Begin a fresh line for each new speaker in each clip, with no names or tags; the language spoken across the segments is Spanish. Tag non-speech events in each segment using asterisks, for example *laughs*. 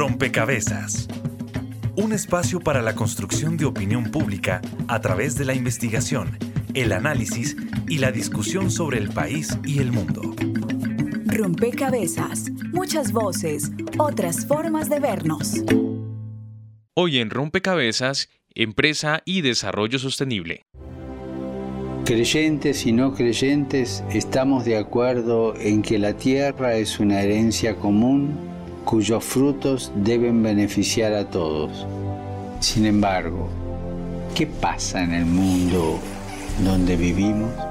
Rompecabezas. Un espacio para la construcción de opinión pública a través de la investigación, el análisis y la discusión sobre el país y el mundo.
Rompecabezas. Muchas voces, otras formas de vernos.
Hoy en Rompecabezas, Empresa y Desarrollo Sostenible.
Creyentes y no creyentes estamos de acuerdo en que la tierra es una herencia común cuyos frutos deben beneficiar a todos. Sin embargo, ¿qué pasa en el mundo donde vivimos?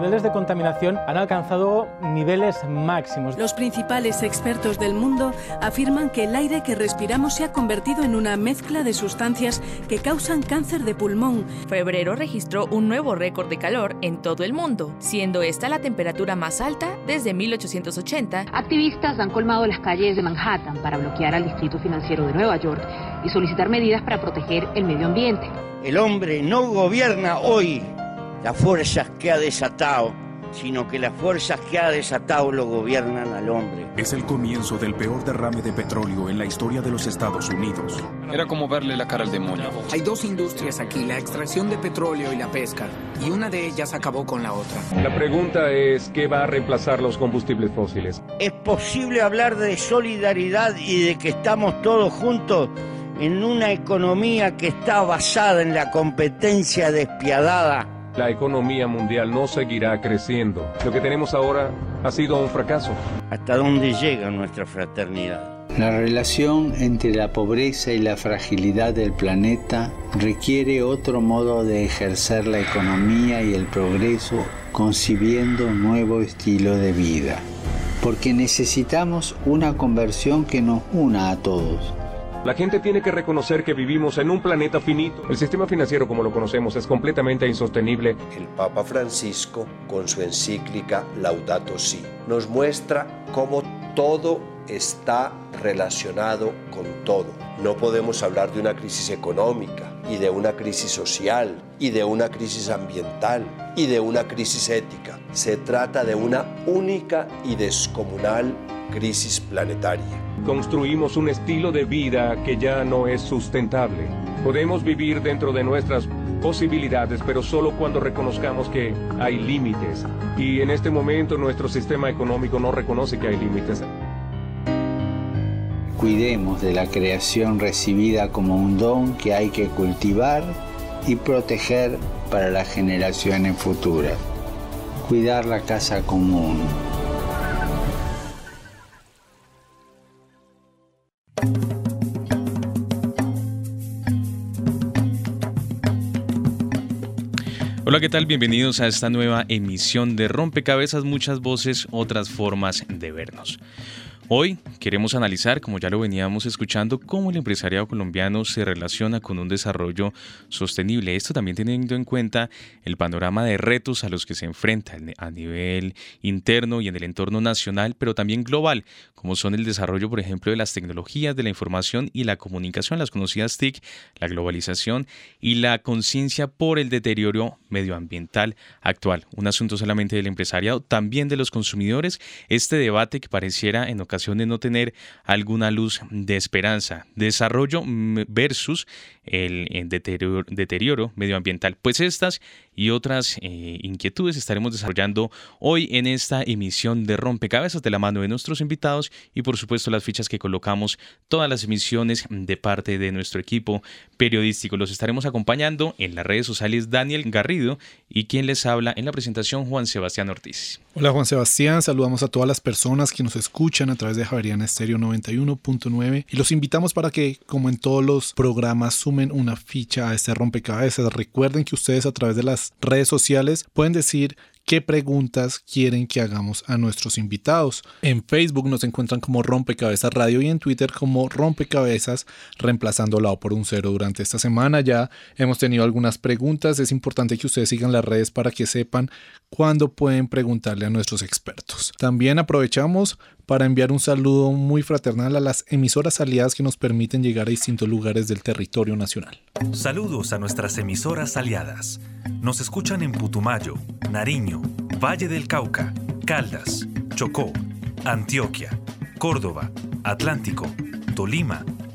Niveles de contaminación han alcanzado niveles máximos.
Los principales expertos del mundo afirman que el aire que respiramos se ha convertido en una mezcla de sustancias que causan cáncer de pulmón.
Febrero registró un nuevo récord de calor en todo el mundo, siendo esta la temperatura más alta desde 1880.
Activistas han colmado las calles de Manhattan para bloquear al Distrito Financiero de Nueva York y solicitar medidas para proteger el medio ambiente.
El hombre no gobierna hoy las fuerzas que ha desatado, sino que las fuerzas que ha desatado lo gobiernan al hombre.
Es el comienzo del peor derrame de petróleo en la historia de los Estados Unidos.
Era como verle la cara al demonio.
Hay dos industrias aquí, la extracción de petróleo y la pesca, y una de ellas acabó con la otra.
La pregunta es, ¿qué va a reemplazar los combustibles fósiles?
¿Es posible hablar de solidaridad y de que estamos todos juntos? en una economía que está basada en la competencia despiadada
la economía mundial no seguirá creciendo. Lo que tenemos ahora ha sido un fracaso.
¿Hasta dónde llega nuestra fraternidad?
La relación entre la pobreza y la fragilidad del planeta requiere otro modo de ejercer la economía y el progreso concibiendo un nuevo estilo de vida. Porque necesitamos una conversión que nos una a todos
la gente tiene que reconocer que vivimos en un planeta finito. El sistema financiero como lo conocemos es completamente insostenible.
El Papa Francisco, con su encíclica Laudato Si, nos muestra cómo todo está relacionado con todo. No podemos hablar de una crisis económica y de una crisis social y de una crisis ambiental y de una crisis ética. Se trata de una única y descomunal crisis planetaria
construimos un estilo de vida que ya no es sustentable. Podemos vivir dentro de nuestras posibilidades, pero solo cuando reconozcamos que hay límites. Y en este momento nuestro sistema económico no reconoce que hay límites.
Cuidemos de la creación recibida como un don que hay que cultivar y proteger para las generaciones futuras. Cuidar la casa común.
Hola, ¿qué tal? Bienvenidos a esta nueva emisión de Rompecabezas, muchas voces, otras formas de vernos. Hoy queremos analizar, como ya lo veníamos escuchando, cómo el empresariado colombiano se relaciona con un desarrollo sostenible. Esto también teniendo en cuenta el panorama de retos a los que se enfrenta a nivel interno y en el entorno nacional, pero también global, como son el desarrollo, por ejemplo, de las tecnologías de la información y la comunicación, las conocidas TIC, la globalización y la conciencia por el deterioro medioambiental actual. Un asunto solamente del empresariado, también de los consumidores. Este debate que pareciera en ocasiones no tener alguna luz de esperanza. Desarrollo versus el, deterioro, medioambiental. Pues estas y otras eh, inquietudes estaremos desarrollando hoy en esta emisión de Rompecabezas de la mano de nuestros invitados y por supuesto las fichas que colocamos todas las emisiones de parte de nuestro equipo periodístico. Los estaremos acompañando en las redes sociales Daniel Garrido y quien les habla en la presentación Juan Sebastián Ortiz.
Hola Juan Sebastián, saludamos a todas las personas que nos escuchan a través de Javeriana Estéreo 91.9 y los invitamos para que, como en todos los programas, sumen una ficha a este rompecabezas. Recuerden que ustedes a través de las redes sociales pueden decir qué preguntas quieren que hagamos a nuestros invitados. En Facebook nos encuentran como Rompecabezas Radio y en Twitter como Rompecabezas, reemplazando la O por un cero. Durante esta semana ya hemos tenido algunas preguntas. Es importante que ustedes sigan las redes para que sepan cuándo pueden preguntarle a nuestros expertos. También aprovechamos para enviar un saludo muy fraternal a las emisoras aliadas que nos permiten llegar a distintos lugares del territorio nacional.
Saludos a nuestras emisoras aliadas. Nos escuchan en Putumayo, Nariño, Valle del Cauca, Caldas, Chocó, Antioquia, Córdoba, Atlántico, Tolima,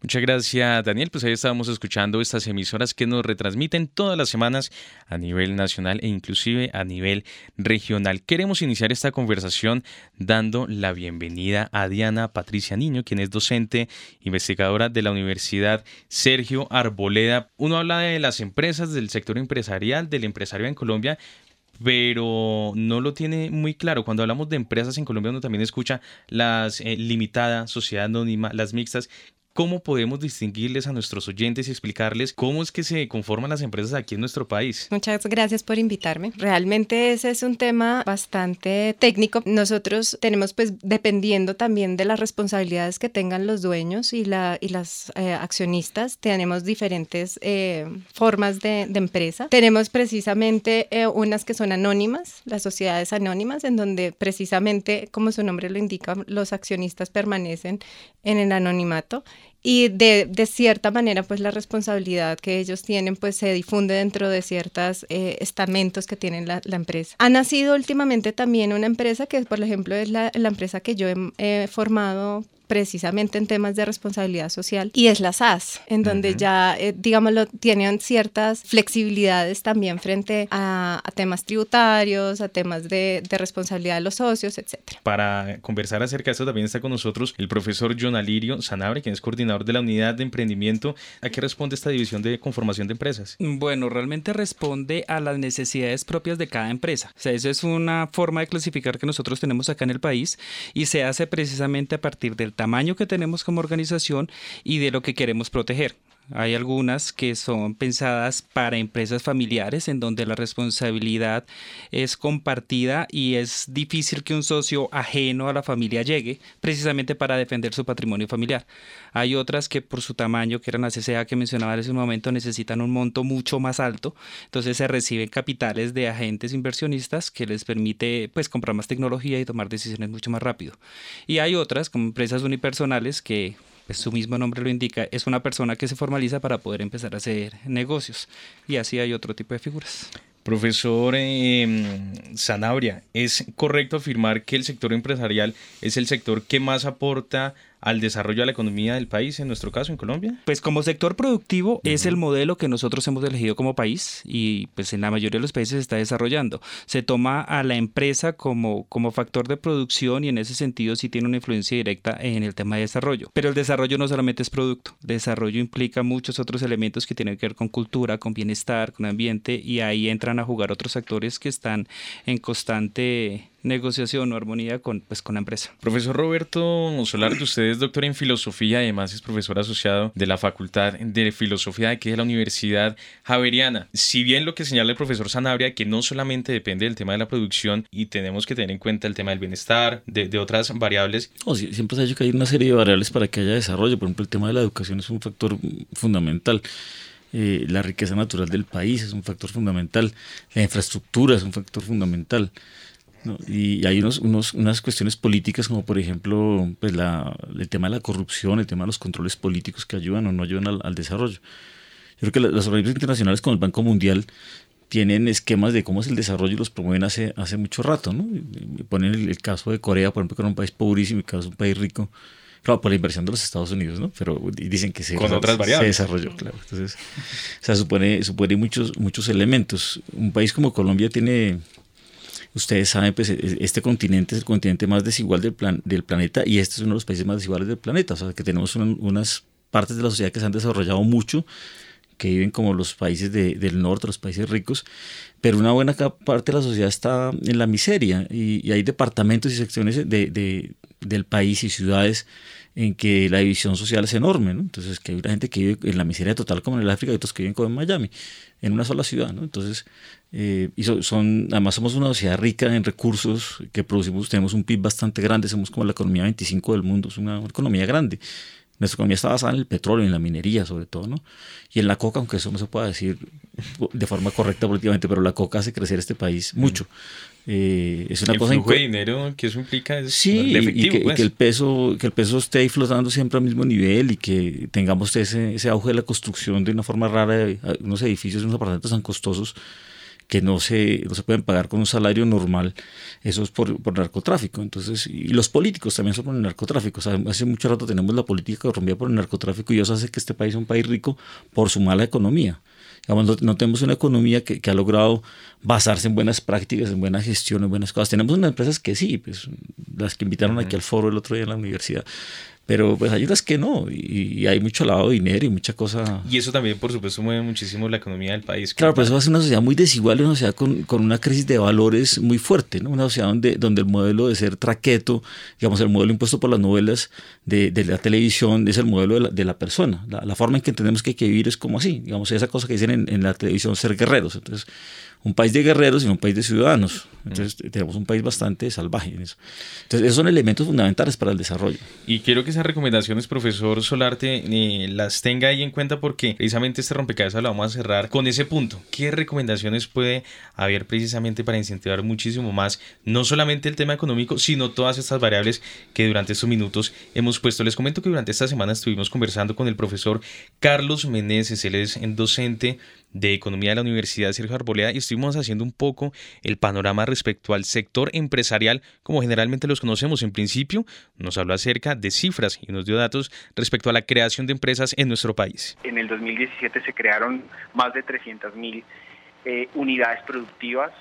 Muchas gracias, Daniel. Pues ahí estábamos escuchando estas emisoras que nos retransmiten todas las semanas a nivel nacional e inclusive a nivel regional. Queremos iniciar esta conversación dando la bienvenida a Diana Patricia Niño, quien es docente investigadora de la Universidad Sergio Arboleda. Uno habla de las empresas, del sector empresarial, del empresario en Colombia, pero no lo tiene muy claro. Cuando hablamos de empresas en Colombia, uno también escucha las eh, limitadas, sociedad anónima, las mixtas cómo podemos distinguirles a nuestros oyentes y explicarles cómo es que se conforman las empresas aquí en nuestro país.
Muchas gracias por invitarme. Realmente ese es un tema bastante técnico. Nosotros tenemos pues dependiendo también de las responsabilidades que tengan los dueños y, la, y las eh, accionistas, tenemos diferentes eh, formas de, de, empresa. Tenemos precisamente eh, unas que son anónimas, las sociedades anónimas, en donde precisamente, como su nombre lo indica, los accionistas permanecen en el anonimato y de, de, cierta manera pues la responsabilidad que ellos tienen pues se difunde dentro de ciertos eh, estamentos que tiene la, empresa. Ha nacido últimamente también una empresa que por ejemplo es la, la empresa que yo he formado precisamente en temas de responsabilidad social y es la SAS, en donde ya, eh, digámoslo, tienen ciertas flexibilidades también frente a, a temas tributarios, a temas de, de, responsabilidad de los socios, etc.
Para conversar acerca de esto también está con nosotros el profesor John Alirio Sanabre, quien es coordinador de la unidad de emprendimiento. ¿A qué responde esta división de conformación de empresas?
Bueno, realmente responde a las necesidades propias de cada empresa. O sea, eso es una forma de clasificar que nosotros tenemos acá en el país y se hace precisamente a partir del tamaño que tenemos como organización y de lo que queremos proteger. Hay algunas que son pensadas para empresas familiares en donde la responsabilidad es compartida y es difícil que un socio ajeno a la familia llegue precisamente para defender su patrimonio familiar. Hay otras que por su tamaño, que eran las CCA que mencionaba en ese momento, necesitan un monto mucho más alto. Entonces se reciben capitales de agentes inversionistas que les permite pues comprar más tecnología y tomar decisiones mucho más rápido. Y hay otras como empresas unipersonales que pues su mismo nombre lo indica, es una persona que se formaliza para poder empezar a hacer negocios. Y así hay otro tipo de figuras.
Profesor eh, Sanabria, ¿es correcto afirmar que el sector empresarial es el sector que más aporta al desarrollo de la economía del país, en nuestro caso, en Colombia?
Pues como sector productivo uh -huh. es el modelo que nosotros hemos elegido como país y pues en la mayoría de los países se está desarrollando. Se toma a la empresa como, como factor de producción y en ese sentido sí tiene una influencia directa en el tema de desarrollo. Pero el desarrollo no solamente es producto, el desarrollo implica muchos otros elementos que tienen que ver con cultura, con bienestar, con ambiente y ahí entran a jugar otros actores que están en constante negociación o armonía con, pues, con la empresa.
Profesor Roberto Solar, usted es doctor en filosofía y además es profesor asociado de la Facultad de Filosofía de aquí de la Universidad Javeriana. Si bien lo que señala el profesor Sanabria, que no solamente depende del tema de la producción y tenemos que tener en cuenta el tema del bienestar, de, de otras variables.
Oh, sí, siempre se ha dicho que hay una serie de variables para que haya desarrollo. Por ejemplo, el tema de la educación es un factor fundamental. Eh, la riqueza natural del país es un factor fundamental, la infraestructura es un factor fundamental. ¿No? Y hay unos, unos, unas cuestiones políticas como por ejemplo pues la, el tema de la corrupción, el tema de los controles políticos que ayudan o no ayudan al, al desarrollo. Yo creo que las organizaciones internacionales como el Banco Mundial tienen esquemas de cómo es el desarrollo y los promueven hace, hace mucho rato. ¿no? Ponen el, el caso de Corea, por ejemplo, que era un país pobrísimo y que es un país rico claro, por la inversión de los Estados Unidos, ¿no? Pero dicen que se,
Con otras variables.
se desarrolló, claro. Entonces, o sea, supone, supone muchos, muchos elementos. Un país como Colombia tiene, ustedes saben, pues este continente es el continente más desigual del, plan, del planeta y este es uno de los países más desiguales del planeta. O sea, que tenemos un, unas partes de la sociedad que se han desarrollado mucho que viven como los países de, del norte, los países ricos, pero una buena parte de la sociedad está en la miseria y, y hay departamentos y secciones de, de, del país y ciudades en que la división social es enorme, ¿no? Entonces, que hay una gente que vive en la miseria total como en el África y otros que viven como en Miami, en una sola ciudad, ¿no? Entonces, eh, y so, son, además somos una sociedad rica en recursos que producimos, tenemos un PIB bastante grande, somos como la economía 25 del mundo, es una economía grande. Nuestra economía está basada en el petróleo, en la minería sobre todo, ¿no? Y en la coca, aunque eso no se pueda decir de forma correcta políticamente, pero la coca hace crecer este país mucho.
Eh, es una el cosa flujo de dinero que eso implica es
sí y, que, pues. el peso que el peso esté flotando siempre al mismo nivel y que tengamos ese, ese auge de la construcción de una forma rara de unos edificios unos apartamentos tan costosos que no se, no se pueden pagar con un salario normal, eso es por, por narcotráfico. Entonces, y los políticos también son por el narcotráfico. hace mucho rato tenemos la política corrompida por el narcotráfico y eso hace que este país sea un país rico por su mala economía. Digamos, no, tenemos una economía que, que, ha logrado basarse en buenas prácticas, en buena gestión, en buenas cosas. Tenemos unas empresas que sí, pues las que invitaron aquí al foro el otro día en la universidad, pero pues hay otras que no, y, hay mucho lavado de dinero y mucha cosa.
Y eso también, por supuesto, mueve muchísimo la economía del país.
Claro, pero eso hace una sociedad muy desigual, una sociedad con, con, una crisis de valores muy fuerte, ¿no? Una sociedad donde, donde el modelo de ser traqueto, digamos, el modelo impuesto por las novelas de, de la televisión, es el modelo de la, de la persona. La, forma en que entendemos que hay que vivir es como así, digamos, esa cosa que dicen en, en la televisión, ser guerreros. Entonces, un país de guerreros y un país de ciudadanos. Entonces tenemos un país bastante salvaje en eso. Entonces esos son elementos fundamentales para el desarrollo.
Y quiero que esas recomendaciones, profesor Solarte, eh, las tenga ahí en cuenta porque precisamente este rompecabezas lo vamos a cerrar con ese punto. ¿Qué recomendaciones puede haber precisamente para incentivar muchísimo más, no solamente el tema económico, sino todas estas variables que durante estos minutos hemos puesto? Les comento que durante esta semana estuvimos conversando con el profesor Carlos Meneses, él es docente de Economía de la Universidad Sergio Arboleda y estuvimos haciendo un poco el panorama respecto al sector empresarial como generalmente los conocemos. En principio nos habló acerca de cifras y nos dio datos respecto a la creación de empresas en nuestro país.
En el 2017 se crearon más de 300 mil eh, unidades productivas.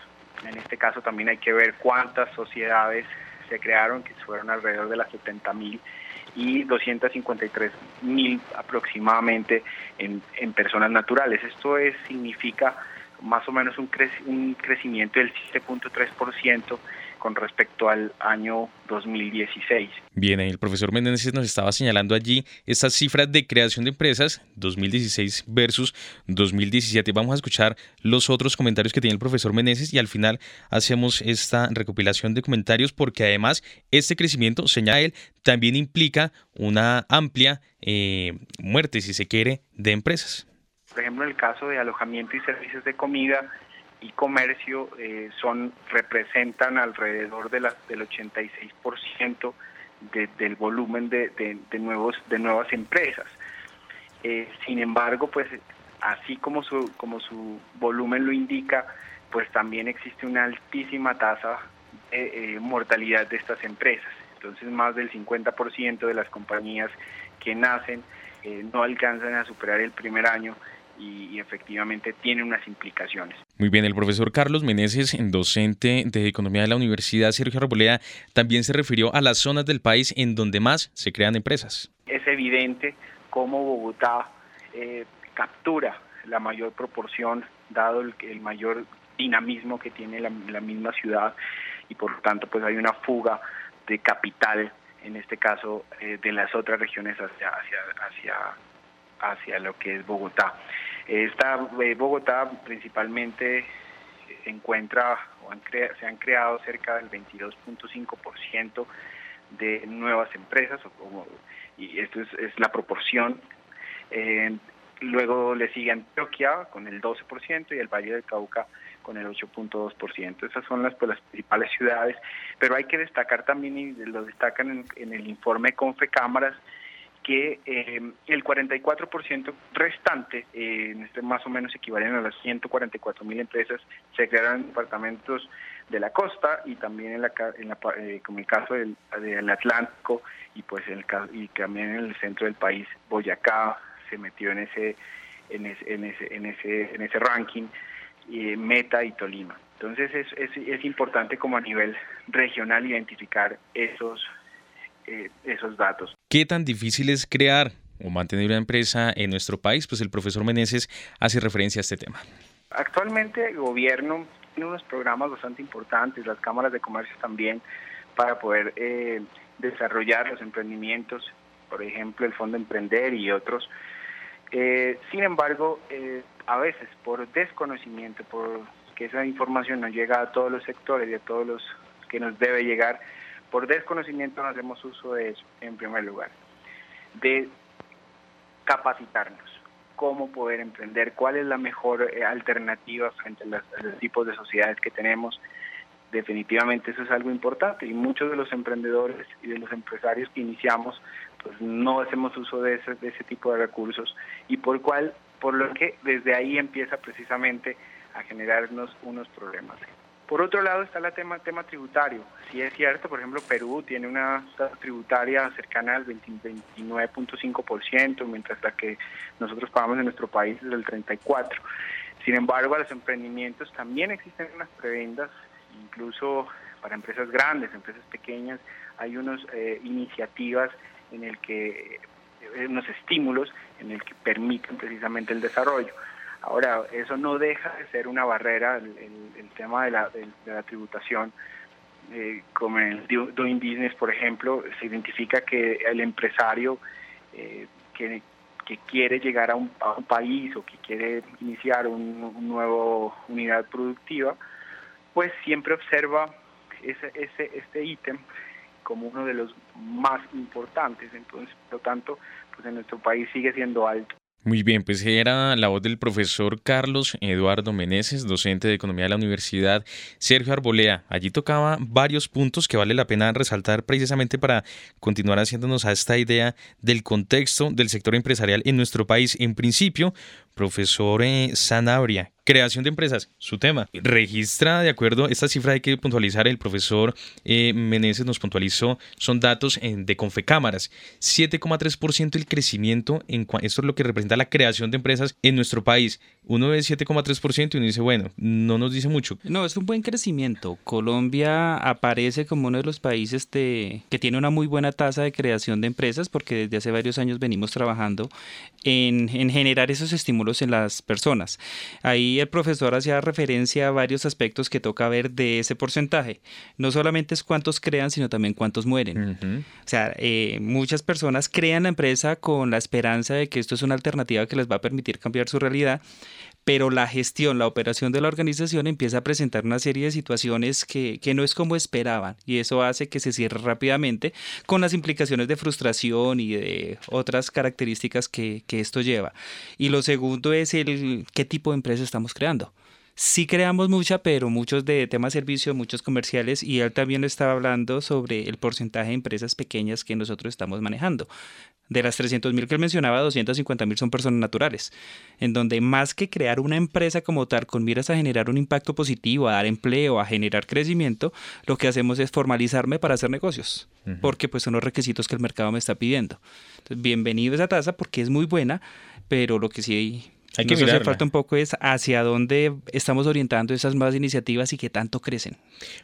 En este caso también hay que ver cuántas sociedades se crearon, que fueron alrededor de las 70 mil y 253 mil aproximadamente en, en, personas naturales. Esto es, significa más o menos un, un crecimiento del 7.3% con respecto al año 2016.
Bien, el profesor Menéndez nos estaba señalando allí estas cifras de creación de empresas 2016 versus 2017. Vamos a escuchar los otros comentarios que tiene el profesor Meneses y al final hacemos esta recopilación de comentarios porque además este crecimiento, señala él, también implica una amplia eh, muerte, si se quiere, de empresas.
Por ejemplo, en el caso de alojamiento y servicios de comida, y comercio eh, son representan alrededor de la, del 86% de, del volumen de, de, nuevos de nuevas empresas. Eh, sin embargo, pues así como su como su volumen lo indica, pues también existe una altísima tasa de eh, mortalidad de estas empresas. Entonces, más del 50% de las compañías que nacen no alcanzan a superar el primer año y, efectivamente tiene unas implicaciones.
Muy bien, el profesor Carlos Meneses, docente de Economía de la Universidad Sergio Arboleda, también se refirió a las zonas del país en donde más se crean empresas.
Es evidente cómo Bogotá eh, captura la mayor proporción, dado el, mayor dinamismo que tiene la, misma ciudad y por lo tanto pues hay una fuga de capital, en este caso eh, de las otras regiones hacia, hacia, hacia, hacia lo que es Bogotá. Esta eh, Bogotá principalmente encuentra o se han creado cerca del 22.5% de nuevas empresas y esto es, la proporción. Eh, luego le sigue Antioquia con el 12% y el Valle del Cauca con el 8.2%. Esas son las, pues, las principales ciudades, pero hay que destacar también, y lo destacan en, en el informe Confecámaras, que eh, el 44% restante, eh, en este más o menos equivalen a las 144 mil empresas, se crearon en departamentos de la costa y también en la, en la eh, como el caso del, Atlántico y pues el y también en el centro del país, Boyacá se metió en ese en ese en ese en ese, en ese ranking, y Meta y Tolima. Entonces es, es, es importante como a nivel regional identificar esos eh, esos datos.
¿Qué tan difícil es crear o mantener una empresa en nuestro país? Pues el profesor Meneses hace referencia a este tema.
Actualmente el gobierno tiene unos programas bastante importantes, las cámaras de comercio también, para poder eh, desarrollar los emprendimientos, por ejemplo el Fondo Emprender y otros. Eh, sin embargo, a veces por desconocimiento, por que esa información no llega a todos los sectores y a todos los que nos debe llegar, por desconocimiento no hacemos uso de eso, en primer lugar. De capacitarnos, cómo poder emprender, cuál es la mejor eh, alternativa frente a los tipos de sociedades que tenemos. Definitivamente eso es algo importante y muchos de los emprendedores y de los empresarios que iniciamos pues no hacemos uso de ese, de ese tipo de recursos y por cual por lo que desde ahí empieza precisamente a generarnos unos problemas. Por otro lado está el tema, tema tributario. Si es cierto, por ejemplo, Perú tiene una tasa tributaria cercana al 29.5%, mientras la que nosotros pagamos en nuestro país es del 34%. Sin embargo, a los emprendimientos también existen unas prebendas, incluso para empresas grandes, empresas pequeñas, hay unas eh, iniciativas en el que, eh, unos estímulos en el que permiten precisamente el desarrollo. Ahora, eso no deja de ser una barrera, el, tema de la, tributación. Eh, como en el Doing Business, por ejemplo, se identifica que el empresario eh, que, quiere llegar a un, país o que quiere iniciar una un nuevo unidad productiva, pues siempre observa ese, ese, este ítem como uno de los más importantes. Entonces, por lo tanto, pues en nuestro país sigue siendo alto.
Muy bien, pues era la voz del profesor Carlos Eduardo Meneses, docente de Economía de la Universidad Sergio Arbolea. Allí tocaba varios puntos que vale la pena resaltar precisamente para continuar haciéndonos a esta idea del contexto del sector empresarial en nuestro país. En principio, profesor eh, Sanabria, creación de empresas, su tema. Registra, de acuerdo, esta cifra hay que puntualizar, el profesor eh, Meneses nos puntualizó, son datos de Confecámaras, 7,3% el crecimiento, en esto es lo que representa la creación de empresas en nuestro país. Uno ve 7,3% y uno dice, bueno, no nos dice mucho.
No, es un buen crecimiento. Colombia aparece como uno de los países que tiene una muy buena tasa de creación de empresas porque desde hace varios años venimos trabajando en, en generar esos estímulos en las personas. Ahí el profesor hacía referencia a varios aspectos que toca ver de ese porcentaje. No solamente es cuántos crean, sino también cuántos mueren. O sea, eh, muchas personas crean la empresa con la esperanza de que esto es una alternativa que les va a permitir cambiar su realidad, pero la gestión, la operación de la organización empieza a presentar una serie de situaciones que, no es como esperaban y eso hace que se cierre rápidamente con las implicaciones de frustración y de otras características que, que esto lleva. Y lo segundo es el qué tipo de empresa estamos creando sí creamos mucha, pero muchos de temas servicios, muchos comerciales, y él también estaba hablando sobre el porcentaje de empresas pequeñas que nosotros estamos manejando. De las 300.000 que él mencionaba, 250.000 son personas naturales, en donde más que crear una empresa como tal con miras a generar un impacto positivo, a dar empleo, a generar crecimiento, lo que hacemos es formalizarme para hacer negocios, porque pues son los requisitos que el mercado me está pidiendo. Entonces, bienvenido a esa tasa porque es muy buena, pero lo que sí hay que Nos hace falta un poco es hacia dónde estamos orientando esas nuevas iniciativas y qué tanto crecen.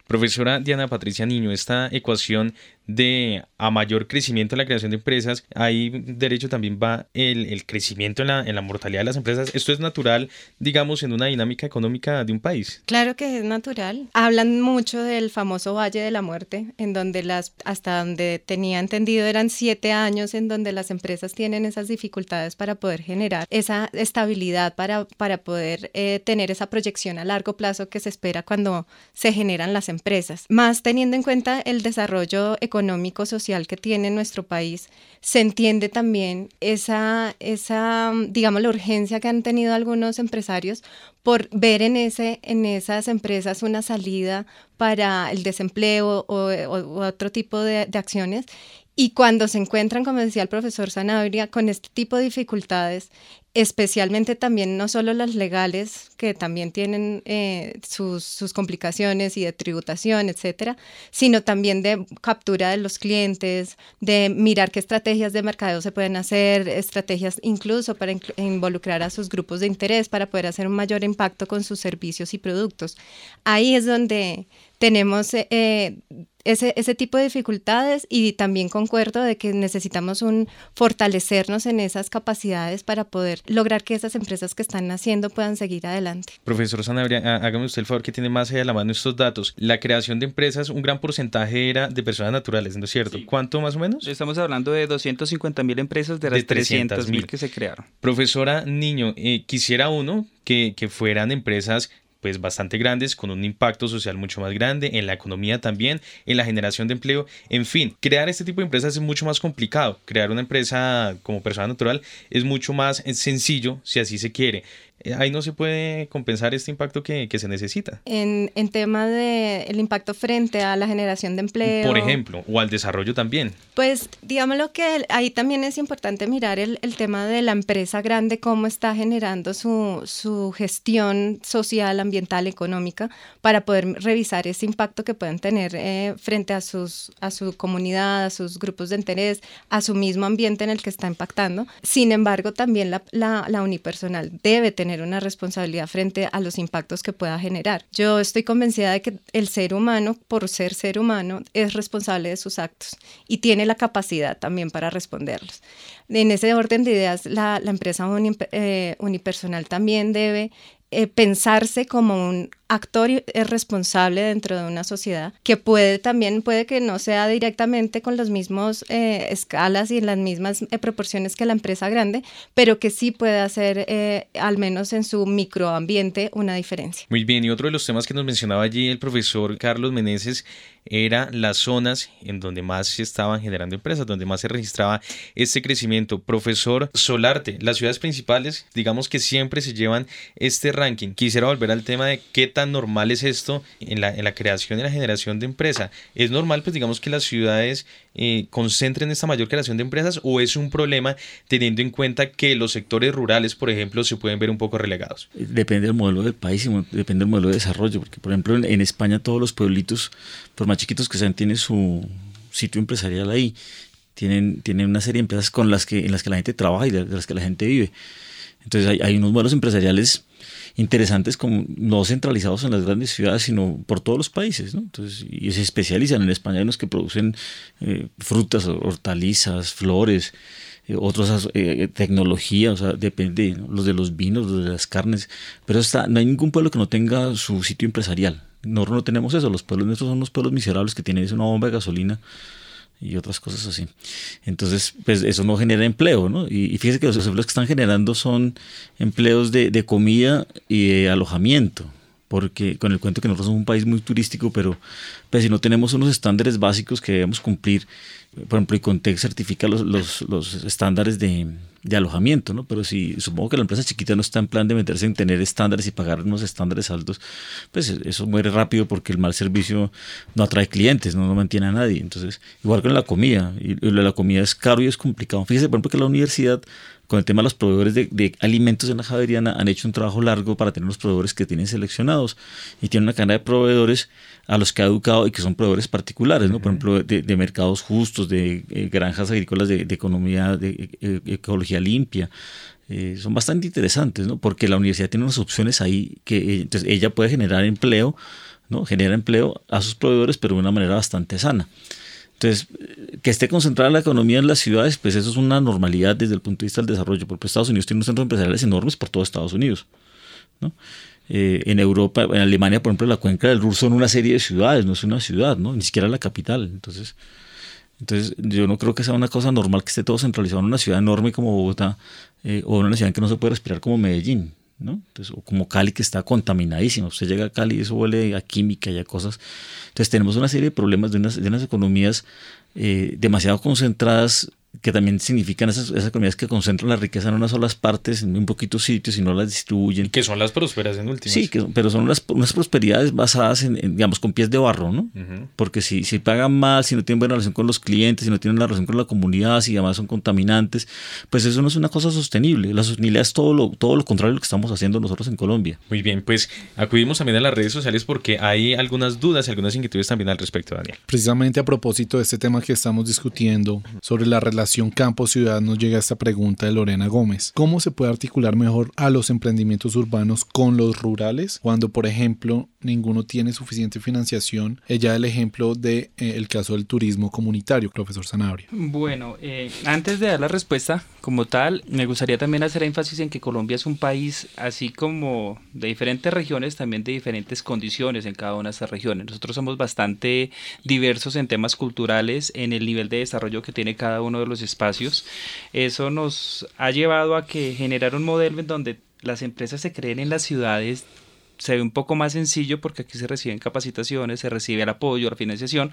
Profesora Diana Patricia Niño, esta ecuación de a mayor crecimiento en la creación de empresas, ahí derecho también va el, crecimiento en la, en la mortalidad de las empresas. ¿Esto es natural, digamos, en una dinámica económica de un país?
Claro que es natural. Hablan mucho del famoso Valle de la Muerte, en donde las, hasta donde tenía entendido eran siete años en donde las empresas tienen esas dificultades para poder generar esa estabilidad, para, para poder eh, tener esa proyección a largo plazo que se espera cuando se generan las empresas. Más teniendo en cuenta el desarrollo económico económico social que tiene nuestro país, se entiende también esa, esa, digamos, la urgencia que han tenido algunos empresarios por ver en, ese, en esas empresas una salida para el desempleo o, otro tipo de, de acciones y cuando se encuentran, como decía el profesor Sanabria, con este tipo de dificultades, especialmente también no solo las legales, que también tienen eh, sus, complicaciones y de tributación, etcétera, sino también de captura de los clientes, de mirar qué estrategias de mercadeo se pueden hacer, estrategias incluso para involucrar a sus grupos de interés para poder hacer un mayor impacto con sus servicios y productos. Ahí es donde tenemos eh, ese, ese, tipo de dificultades y también concuerdo de que necesitamos un fortalecernos en esas capacidades para poder lograr que esas empresas que están naciendo puedan seguir adelante.
Profesor Sanabria, hágame usted el favor que tiene más allá de la mano estos datos. La creación de empresas, un gran porcentaje era de personas naturales, ¿no es cierto? ¿Cuánto más o menos?
Estamos hablando de 250 mil empresas de las 300 mil que se crearon.
Profesora Niño, eh, quisiera uno que, que fueran empresas pues bastante grandes, con un impacto social mucho más grande, en la economía también, en la generación de empleo, en fin, crear este tipo de empresas es mucho más complicado, crear una empresa como persona natural es mucho más sencillo si así se quiere. Eh, ahí no se puede compensar este impacto que, se necesita.
En, en tema del el impacto frente a la generación de empleo.
Por ejemplo, o al desarrollo también.
Pues digámoslo que ahí también es importante mirar el, el tema de la empresa grande, cómo está generando su, su, gestión social, ambiental, económica, para poder revisar ese impacto que pueden tener eh, frente a, sus, a su comunidad, a sus grupos de interés, a su mismo ambiente en el que está impactando. Sin embargo, también la, la, la unipersonal debe tener una responsabilidad frente a los impactos que pueda generar. Yo estoy convencida de que el ser humano, por ser ser humano, es responsable de sus actos y tiene la capacidad también para responderlos. En ese orden de ideas, la, empresa eh, unipersonal también debe eh, pensarse como un actor es responsable dentro de una sociedad que puede también, puede que no sea directamente con las mismas eh, escalas y las mismas eh, proporciones que la empresa grande, pero que sí puede hacer, eh, al menos en su microambiente, una diferencia.
Muy bien, y otro de los temas que nos mencionaba allí el profesor Carlos Meneses era las zonas en donde más se estaban generando empresas, donde más se registraba este crecimiento. Profesor Solarte, las ciudades principales, digamos que siempre se llevan este ranking. Quisiera volver al tema de qué tan normal es esto en la, en la creación y la generación de empresa? ¿Es normal, pues digamos, que las ciudades eh, concentren esta mayor creación de empresas o es un problema teniendo en cuenta que los sectores rurales, por ejemplo, se pueden ver un poco relegados?
Depende del modelo del país y depende del modelo de desarrollo, porque por ejemplo en, España todos los pueblitos, por más chiquitos que sean, tienen su sitio empresarial ahí. Tienen, tienen una serie de empresas con las que, en las que la gente trabaja y de, las que la gente vive. Entonces hay, hay unos modelos empresariales interesantes como no centralizados en las grandes ciudades, sino por todos los países, ¿no? Entonces, y se especializan en España en los que producen eh, frutas, hortalizas, flores, eh, otros eh, tecnología, o sea, depende, los de los vinos, los de las carnes, pero está, no hay ningún pueblo que no tenga su sitio empresarial. Nosotros no tenemos eso, los pueblos nuestros son los pueblos miserables que tienen una bomba de gasolina y otras cosas así. Entonces, pues eso no genera empleo, ¿no? Y, fíjese que los empleos que están generando son empleos de, de, comida y de alojamiento, porque con el cuento que nosotros somos un país muy turístico, pero pues si no tenemos unos estándares básicos que debemos cumplir, por ejemplo, Icontec certifica los, los, los estándares de, de, alojamiento, ¿no? Pero si supongo que la empresa chiquita no está en plan de meterse en tener estándares y pagar unos estándares altos, pues eso muere rápido porque el mal servicio no atrae clientes, no, no mantiene a nadie. Entonces, igual con la comida, y la comida es caro y es complicado. Fíjese, por ejemplo, que la universidad con el tema de los proveedores de, alimentos en la Javeriana han hecho un trabajo largo para tener los proveedores que tienen seleccionados y tienen una cantidad de proveedores a los que ha educado y que son proveedores particulares, ¿no? por ejemplo, de, mercados justos, de eh, granjas agrícolas de, economía, de e, e, ecología limpia. Eh, son bastante interesantes, ¿no? porque la universidad tiene unas opciones ahí que eh, entonces ella puede generar empleo, ¿no? genera empleo a sus proveedores, pero de una manera bastante sana. Entonces, que esté concentrada la economía en las ciudades, pues eso es una normalidad desde el punto de vista del desarrollo, porque Estados Unidos tiene unos centros empresariales enormes por todo Estados Unidos. ¿no? Eh, en Europa, en Alemania, por ejemplo, la cuenca del Ruhr son una serie de ciudades, no es una ciudad, ¿no? ni siquiera la capital. Entonces, entonces yo no creo que sea una cosa normal que esté todo centralizado en una ciudad enorme como Bogotá eh, o en una ciudad que no se puede respirar como Medellín. ¿No? Entonces, o como Cali que está contaminadísimo. Usted llega a Cali y eso huele a química y a cosas. Entonces tenemos una serie de problemas de unas, de unas economías eh, demasiado concentradas que también significan esas, esas economías que concentran la riqueza en unas solas partes, en un poquito sitios y no las distribuyen.
Que son las prósperas en últimas.
Sí, que, pero son unas, unas prosperidades basadas en, digamos, con pies de barro, ¿no? Porque si, si pagan mal, si no tienen buena relación con los clientes, si no tienen la relación con la comunidad, si además son contaminantes, pues eso no es una cosa sostenible. La sostenibilidad es todo lo, todo lo contrario de lo que estamos haciendo nosotros en Colombia.
Muy bien, pues acudimos también a las redes sociales porque hay algunas dudas y algunas inquietudes también al respecto, Daniel.
Precisamente a propósito de este tema que estamos discutiendo sobre la relación campo-ciudad, nos llega esta pregunta de Lorena Gómez. ¿Cómo se puede articular mejor a los emprendimientos urbanos con los rurales cuando, por ejemplo, ninguno tiene suficiente financiación? Ella el ejemplo de eh, caso del turismo comunitario, profesor Sanabria.
Bueno, eh, antes de dar la respuesta como tal, me gustaría también hacer énfasis en que Colombia es un país así como de diferentes regiones, también de diferentes condiciones en cada una de esas regiones. Nosotros somos bastante diversos en temas culturales, en el nivel de desarrollo que tiene cada uno de los espacios eso nos ha llevado a que generar un modelo en donde las empresas se creen en las ciudades se ve un poco más sencillo porque aquí se reciben capacitaciones, se recibe el apoyo, la financiación.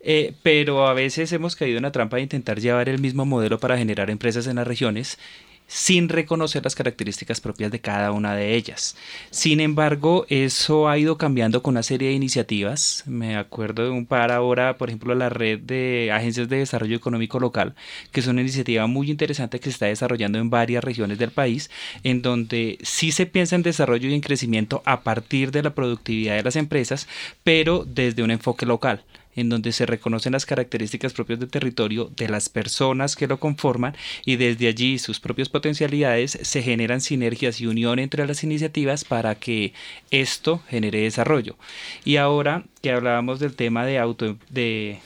Eh, pero a veces hemos caído en la trampa de intentar llevar el mismo modelo para generar empresas en las regiones sin reconocer las características propias de cada una de ellas. Sin embargo, eso ha ido cambiando con una serie de iniciativas. Me acuerdo de un par ahora, por ejemplo, la red de agencias de desarrollo económico local, que es una iniciativa muy interesante que se está desarrollando en varias regiones del país, en donde sí se piensa en desarrollo y en crecimiento a partir de la productividad de las empresas, pero desde un enfoque local en donde se reconocen las características propias del territorio de las personas que lo conforman y desde allí sus propias potencialidades se generan sinergias y unión entre las iniciativas para que esto genere desarrollo. Y ahora que hablábamos del tema de auto de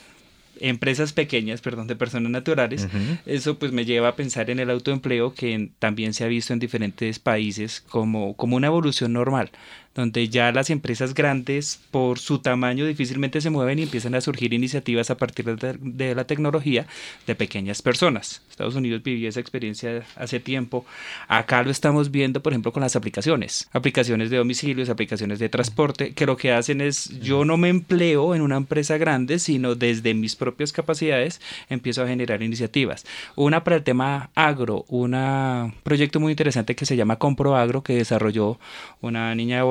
empresas pequeñas, perdón, de personas naturales, eso pues me lleva a pensar en el autoempleo que también se ha visto en diferentes países como, como una evolución normal donde ya las empresas grandes por su tamaño difícilmente se mueven y empiezan a surgir iniciativas a partir de, la tecnología de pequeñas personas. Estados Unidos vivió esa experiencia hace tiempo. Acá lo estamos viendo, por ejemplo, con las aplicaciones. Aplicaciones de domicilios, aplicaciones de transporte, que lo que hacen es yo no me empleo en una empresa grande, sino desde mis propias capacidades empiezo a generar iniciativas. Una para el tema agro, un proyecto muy interesante que se llama Compro Agro, que desarrolló una niña de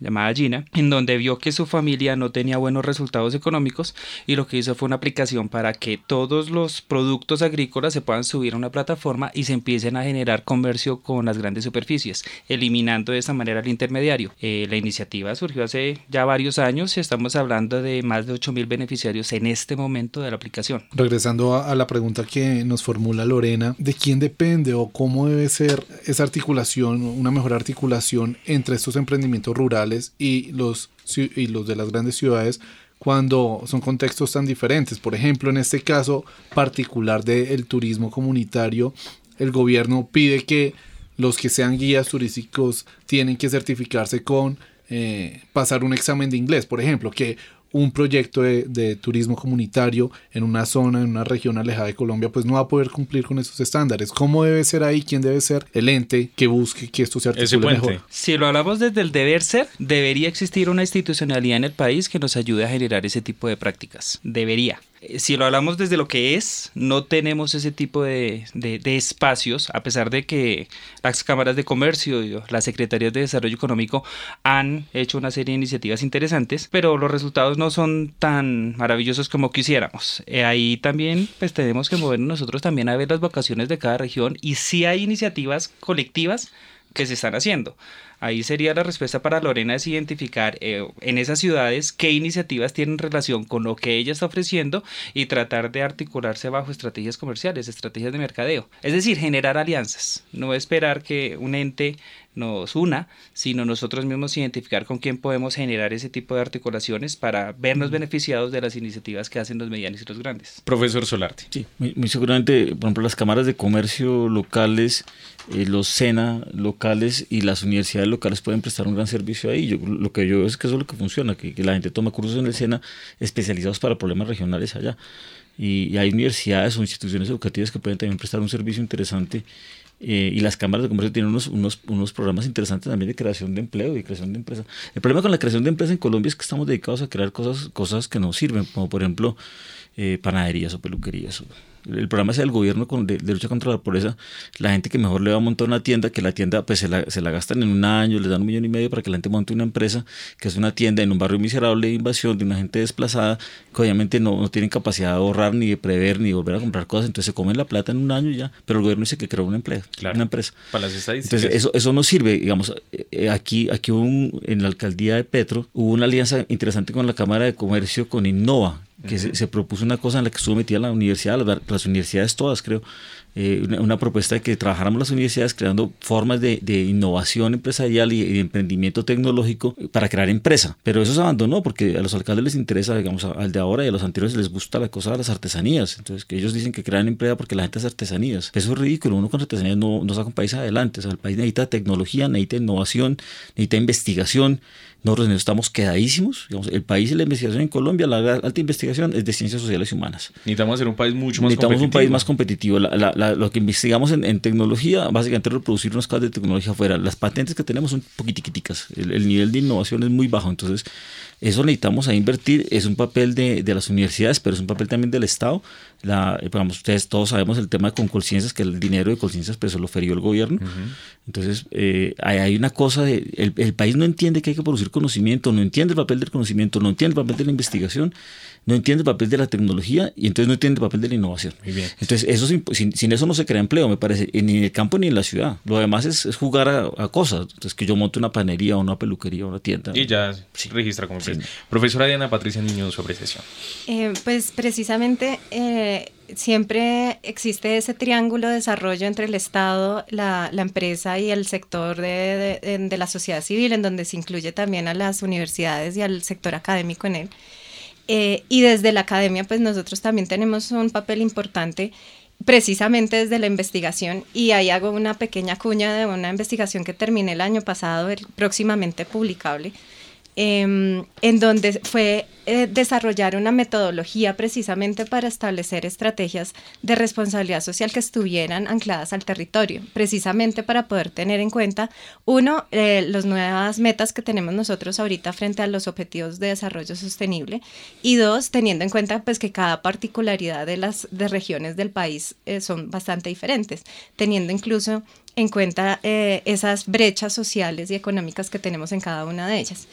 llamada Gina, en donde vio que su familia no tenía buenos resultados económicos y lo que hizo fue una aplicación para que todos los productos agrícolas se puedan subir a una plataforma y se empiecen a generar comercio con las grandes superficies, eliminando de esa manera el intermediario. Eh, la iniciativa surgió hace ya varios años y estamos hablando de más de 8.000 beneficiarios en este momento de la aplicación.
Regresando a, a la pregunta que nos formula Lorena, ¿de quién depende o cómo debe ser esa articulación, una mejor articulación entre estos emprendimientos? Rurales y los, y los de las grandes ciudades cuando son contextos tan diferentes. Por ejemplo, en este caso particular del turismo comunitario, el gobierno pide que los que sean guías turísticos tienen que certificarse con eh, pasar un examen de inglés, por ejemplo, que un proyecto de, turismo comunitario en una zona, en una región alejada de Colombia, pues no va a poder cumplir con esos estándares. ¿Cómo debe ser ahí? ¿Quién debe ser el ente que busque que esto se articule mejor?
Si lo hablamos desde el deber ser, debería existir una institucionalidad en el país que nos ayude a generar ese tipo de prácticas. Debería. Eh, si lo hablamos desde lo que es, no tenemos ese tipo de, espacios, a pesar de que las cámaras de comercio y las secretarías de desarrollo económico han hecho una serie de iniciativas interesantes, pero los resultados no son tan maravillosos como quisiéramos. Eh, ahí también pues tenemos que movernos nosotros también a ver las vocaciones de cada región y si hay iniciativas colectivas que se están haciendo. Ahí sería la respuesta para Lorena es identificar eh, en esas ciudades qué iniciativas tienen relación con lo que ella está ofreciendo y tratar de articularse bajo estrategias comerciales, estrategias de mercadeo. Es decir, generar alianzas, no esperar que un ente nos una, sino nosotros mismos identificar con quién podemos generar ese tipo de articulaciones para vernos beneficiados de las iniciativas que hacen los medianos y los grandes.
Profesor Solarte.
Sí, muy, seguramente, por ejemplo, las cámaras de comercio locales, eh, los SENA locales y las universidades locales pueden prestar un gran servicio ahí. Yo, lo que yo veo es que eso es lo que funciona, que, la gente toma cursos en el SENA especializados para problemas regionales allá. Y, y, hay universidades o instituciones educativas que pueden también prestar un servicio interesante eh, y las cámaras de comercio tienen unos, unos, unos, programas interesantes también de creación de empleo y creación de empresas. El problema con la creación de empresas en Colombia es que estamos dedicados a crear cosas, cosas que no sirven, como por ejemplo eh, panaderías o peluquerías el programa es el gobierno de, lucha contra la pobreza, la gente que mejor le va a montar una tienda, que la tienda pues se la, se la gastan en un año, les dan un millón y medio para que la gente monte una empresa, que es una tienda en un barrio miserable de invasión, de una gente desplazada, que obviamente no, no tienen capacidad de ahorrar, ni de prever, ni de volver a comprar cosas, entonces se comen la plata en un año y ya, pero el gobierno dice que creó una empresa, una empresa.
Para las estadísticas.
Entonces eso, eso no sirve, digamos, eh, aquí, aquí un, en la alcaldía de Petro hubo una alianza interesante con la Cámara de Comercio, con Innova, que se, propuso una cosa en la que estuvo metida la universidad, las, universidades todas, creo, eh, una, propuesta de que trabajáramos las universidades creando formas de, innovación empresarial y, de emprendimiento tecnológico para crear empresa. Pero eso se abandonó porque a los alcaldes les interesa, digamos, al de ahora y a los anteriores les gusta la cosa de las artesanías. Entonces, que ellos dicen que crean empresa porque la gente hace artesanías. Eso es ridículo. Uno con artesanías no, no saca un país adelante. O sea, el país necesita tecnología, necesita innovación, necesita investigación. Nosotros estamos quedadísimos. Digamos, el país y la investigación en Colombia, la alta investigación es de ciencias sociales y humanas.
Necesitamos ser un país mucho más
Necesitamos
competitivo.
un país más competitivo. lo que investigamos en, tecnología, básicamente reproducir unas cosas de tecnología afuera. Las patentes que tenemos son poquitiquiticas. El, el nivel de innovación es muy bajo. Entonces, eso necesitamos a invertir. Es un papel de, de, las universidades, pero es un papel también del Estado. La, digamos, ustedes todos sabemos el tema de Concolciencias, que el dinero de Colciencias pues, lo ferió el gobierno. Entonces, eh, hay, hay, una cosa de. El, el, país no entiende que hay que producir conocimiento, no entiende el papel del conocimiento, no entiende el papel de la investigación, no entiende el papel de la tecnología y entonces no entiende el papel de la innovación. Entonces, eso sin, sin, eso no se crea empleo, me parece, ni en el campo ni en la ciudad. Lo demás es, es jugar a, a, cosas. Entonces, que yo monte una panería, una peluquería, una tienda.
Y ya sí. registra como empresa. Profesora Diana Patricia Niño, sobre sesión.
Eh, pues precisamente eh, siempre existe ese triángulo de desarrollo entre el Estado, la, la empresa y el sector de, de, de, la sociedad civil, en donde se incluye también a las universidades y al sector académico en él. Eh, y desde la academia, pues nosotros también tenemos un papel importante precisamente desde la investigación. Y ahí hago una pequeña cuña de una investigación que terminé el año pasado, próximamente publicable, eh, en donde fue eh, desarrollar una metodología precisamente para establecer estrategias de responsabilidad social que estuvieran ancladas al territorio, precisamente para poder tener en cuenta, uno, eh, las nuevas metas que tenemos nosotros ahorita frente a los objetivos de desarrollo sostenible y dos, teniendo en cuenta pues que cada particularidad de las de regiones del país eh, son bastante diferentes, teniendo incluso en cuenta eh, esas brechas sociales y económicas que tenemos en cada una de ellas.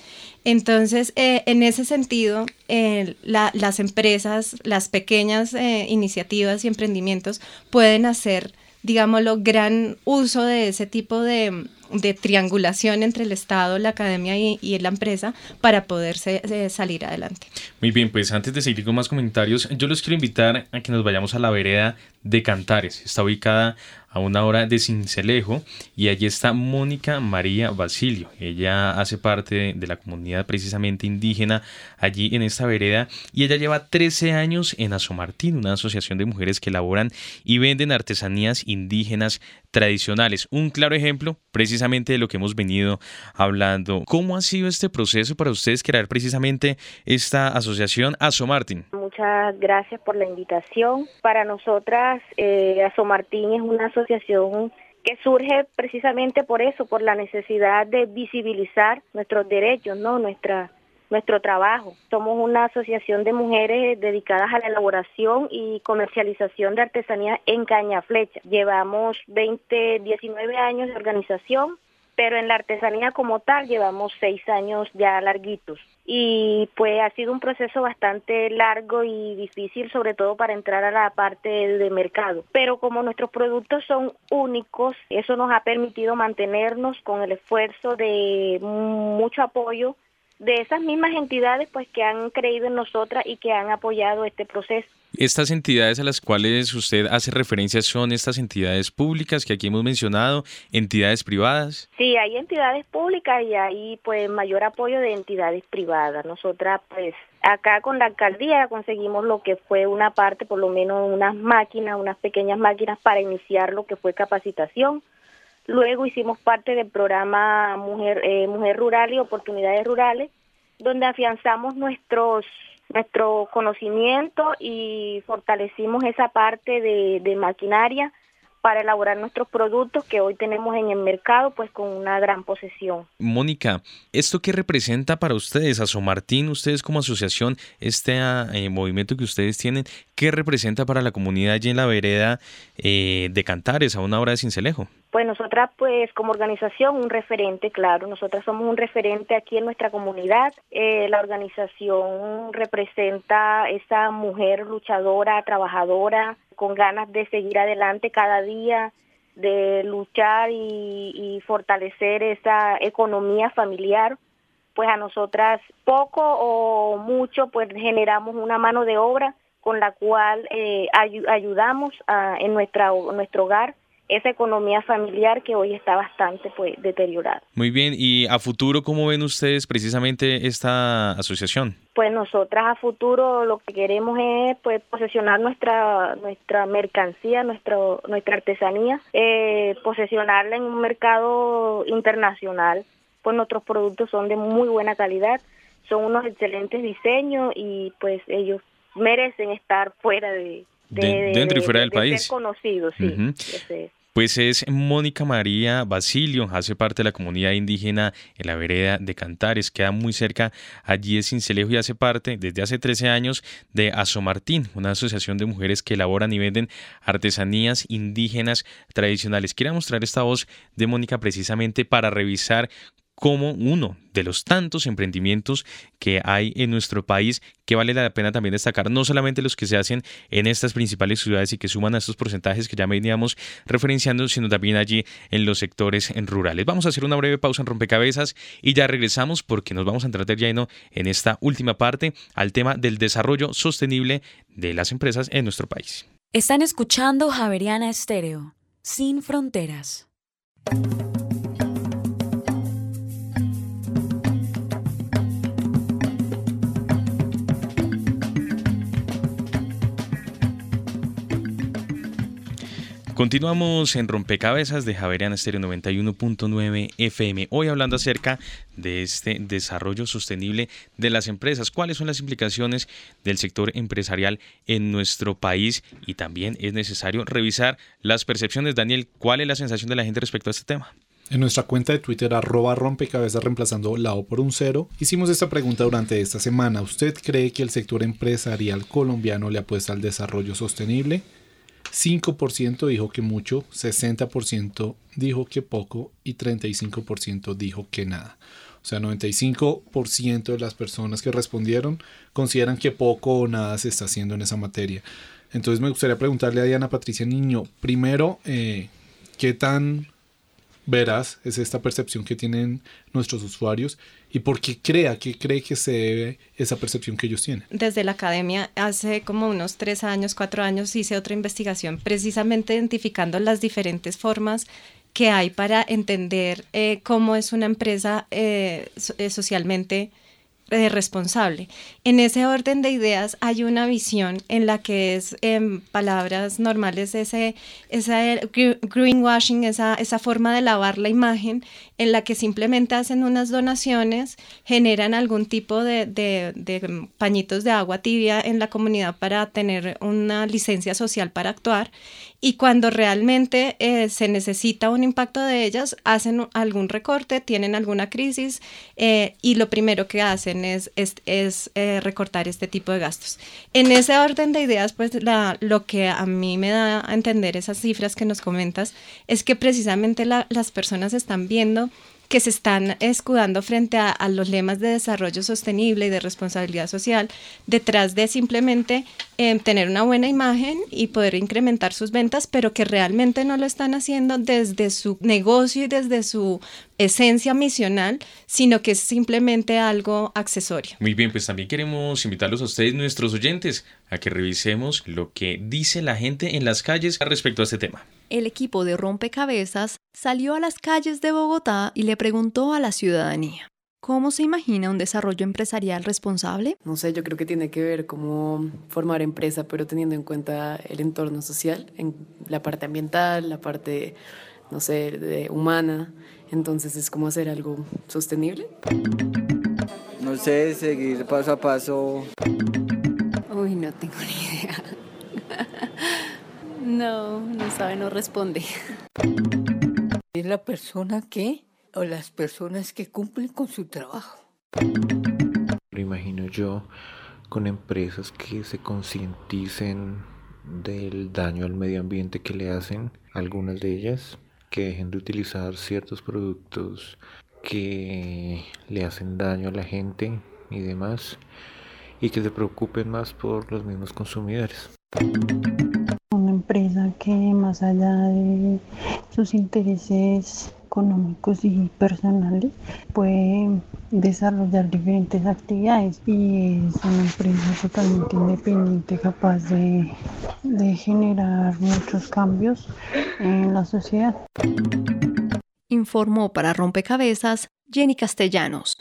Entonces, eh, en ese sentido, eh, la, las empresas, las pequeñas eh, iniciativas y emprendimientos pueden hacer, digámoslo, gran uso de ese tipo de, triangulación entre el Estado, la academia y, y la empresa para poderse eh, salir adelante.
Muy bien, pues antes de seguir con más comentarios, yo los quiero invitar a que nos vayamos a la vereda de Cantares. Está ubicada a una hora de Cincelejo y allí está Mónica María Basilio. Ella hace parte de la comunidad precisamente indígena allí en esta vereda y ella lleva 13 años en Asomartín, una asociación de mujeres que elaboran y venden artesanías indígenas tradicionales. Un claro ejemplo precisamente de lo que hemos venido hablando. ¿Cómo ha sido este proceso para ustedes crear precisamente esta asociación Asomartín?
Muchas gracias por la invitación. Para nosotras, eh, Asomartín es una asociación que surge precisamente por eso, por la necesidad de visibilizar nuestros derechos, no nuestra nuestro trabajo. Somos una asociación de mujeres dedicadas a la elaboración y comercialización de artesanía en caña flecha. Llevamos 20, 19 años de organización, pero en la artesanía como tal llevamos seis años ya larguitos. Y pues ha sido un proceso bastante largo y difícil, sobre todo para entrar a la parte de mercado. Pero como nuestros productos son únicos, eso nos ha permitido mantenernos con el esfuerzo de mucho apoyo de esas mismas entidades pues que han creído en nosotras y que han apoyado este proceso.
Estas entidades a las cuales usted hace referencia son estas entidades públicas que aquí hemos mencionado, entidades privadas.
Sí, hay entidades públicas y hay pues mayor apoyo de entidades privadas. Nosotras pues acá con la alcaldía conseguimos lo que fue una parte, por lo menos unas máquinas, unas pequeñas máquinas para iniciar lo que fue capacitación. Luego hicimos parte del programa Mujer, eh, Mujer Rural y Oportunidades Rurales, donde afianzamos nuestros nuestro conocimiento y fortalecimos esa parte de, de, maquinaria para elaborar nuestros productos que hoy tenemos en el mercado pues con una gran posesión.
Mónica, ¿esto qué representa para ustedes, a Martín, ustedes como asociación, este eh, movimiento que ustedes tienen, qué representa para la comunidad allí en la vereda eh, de Cantares, a una hora de Cincelejo?
Pues nosotras, pues como organización, un referente, claro, nosotras somos un referente aquí en nuestra comunidad. Eh, la organización representa esa mujer luchadora, trabajadora, con ganas de seguir adelante cada día, de luchar y, fortalecer esa economía familiar. Pues a nosotras poco o mucho, pues generamos una mano de obra con la cual eh, ay ayudamos a, en nuestra, nuestro hogar esa economía familiar que hoy está bastante pues deteriorada.
Muy bien, y a futuro, ¿cómo ven ustedes precisamente esta asociación?
Pues nosotras a futuro lo que queremos es pues posesionar nuestra nuestra mercancía, nuestro nuestra artesanía, eh, posesionarla en un mercado internacional. Pues nuestros productos son de muy buena calidad, son unos excelentes diseños y pues ellos merecen estar fuera de,
dentro y fuera del país.
Ser conocidos, sí.
Pues es Mónica María Basilio, hace parte de la comunidad indígena en la vereda de Cantares, queda muy cerca allí de Cincelejo y hace parte desde hace 13 años de Asomartín, una asociación de mujeres que elaboran y venden artesanías indígenas tradicionales. Quiero mostrar esta voz de Mónica precisamente para revisar como uno de los tantos emprendimientos que hay en nuestro país que vale la pena también destacar, no solamente los que se hacen en estas principales ciudades y que suman a estos porcentajes que ya veníamos referenciando, sino también allí en los sectores rurales. Vamos a hacer una breve pausa en rompecabezas y ya regresamos porque nos vamos a entrar de lleno en esta última parte al tema del desarrollo sostenible de las empresas en nuestro país.
Están escuchando Javeriana Estéreo, sin fronteras.
Continuamos en Rompecabezas de Javeriana Estéreo 91.9 FM. Hoy hablando acerca de este desarrollo sostenible de las empresas. ¿Cuáles son las implicaciones del sector empresarial en nuestro país? Y también es necesario revisar las percepciones. Daniel, ¿cuál es la sensación de la gente respecto a este tema?
En nuestra cuenta de Twitter, arroba rompecabezas reemplazando la O por un cero, hicimos esta pregunta durante esta semana. ¿Usted cree que el sector empresarial colombiano le apuesta al desarrollo sostenible? 5% dijo que mucho, 60% dijo que poco y 35% dijo que nada. O sea, 95% de las personas que respondieron consideran que poco o nada se está haciendo en esa materia. Entonces me gustaría preguntarle a Diana Patricia Niño, primero, eh, ¿qué tan veraz es esta percepción que tienen nuestros usuarios y por qué crea, qué cree que se debe esa percepción que ellos tienen.
Desde la academia, hace como unos tres años, cuatro años, hice otra investigación precisamente identificando las diferentes formas que hay para entender eh, cómo es una empresa eh, eh, responsable. En ese orden de ideas hay una visión en la que es, en palabras normales, ese, esa greenwashing, esa, esa forma de lavar la imagen, en la que simplemente hacen unas donaciones, generan algún tipo de, de pañitos de agua tibia en la comunidad para tener una licencia social para actuar y cuando realmente eh, se necesita un impacto de ellas, hacen algún recorte, tienen alguna crisis eh, y lo primero que hacen es, eh, recortar este tipo de gastos. En ese orden de ideas, pues la, lo que a mí me da a entender esas cifras que nos comentas es que precisamente las personas están viendo que se están escudando frente a, los lemas de desarrollo sostenible y de responsabilidad social, detrás de simplemente em, tener una buena imagen y poder incrementar sus ventas, pero que realmente no lo están haciendo desde su negocio y desde su esencia misional, sino que es simplemente algo accesorio.
Muy bien, pues también queremos invitarlos a ustedes, nuestros oyentes, a que revisemos lo que dice la gente en las calles respecto a este tema
el equipo de rompecabezas salió a las calles de Bogotá y le preguntó a la ciudadanía. ¿Cómo se imagina un desarrollo empresarial responsable?
No sé, yo creo que tiene que ver cómo formar empresa, pero teniendo en cuenta el entorno social, en la parte ambiental, la parte, no sé, de humana. Entonces es como hacer algo sostenible.
No sé, seguir paso a paso.
Uy, no tengo ni idea. *laughs* No, no sabe, no responde.
Es la persona que, o las personas que cumplen con su trabajo.
Lo imagino yo con empresas que se concienticen del daño al medio ambiente que le hacen, algunas de ellas, que dejen de utilizar ciertos productos que le hacen daño a la gente y demás, y que se preocupen más por los mismos consumidores
que más allá de sus intereses económicos y personales puede desarrollar diferentes actividades y es una empresa totalmente independiente capaz de, de generar muchos cambios en la sociedad.
Informó para Rompecabezas Jenny Castellanos.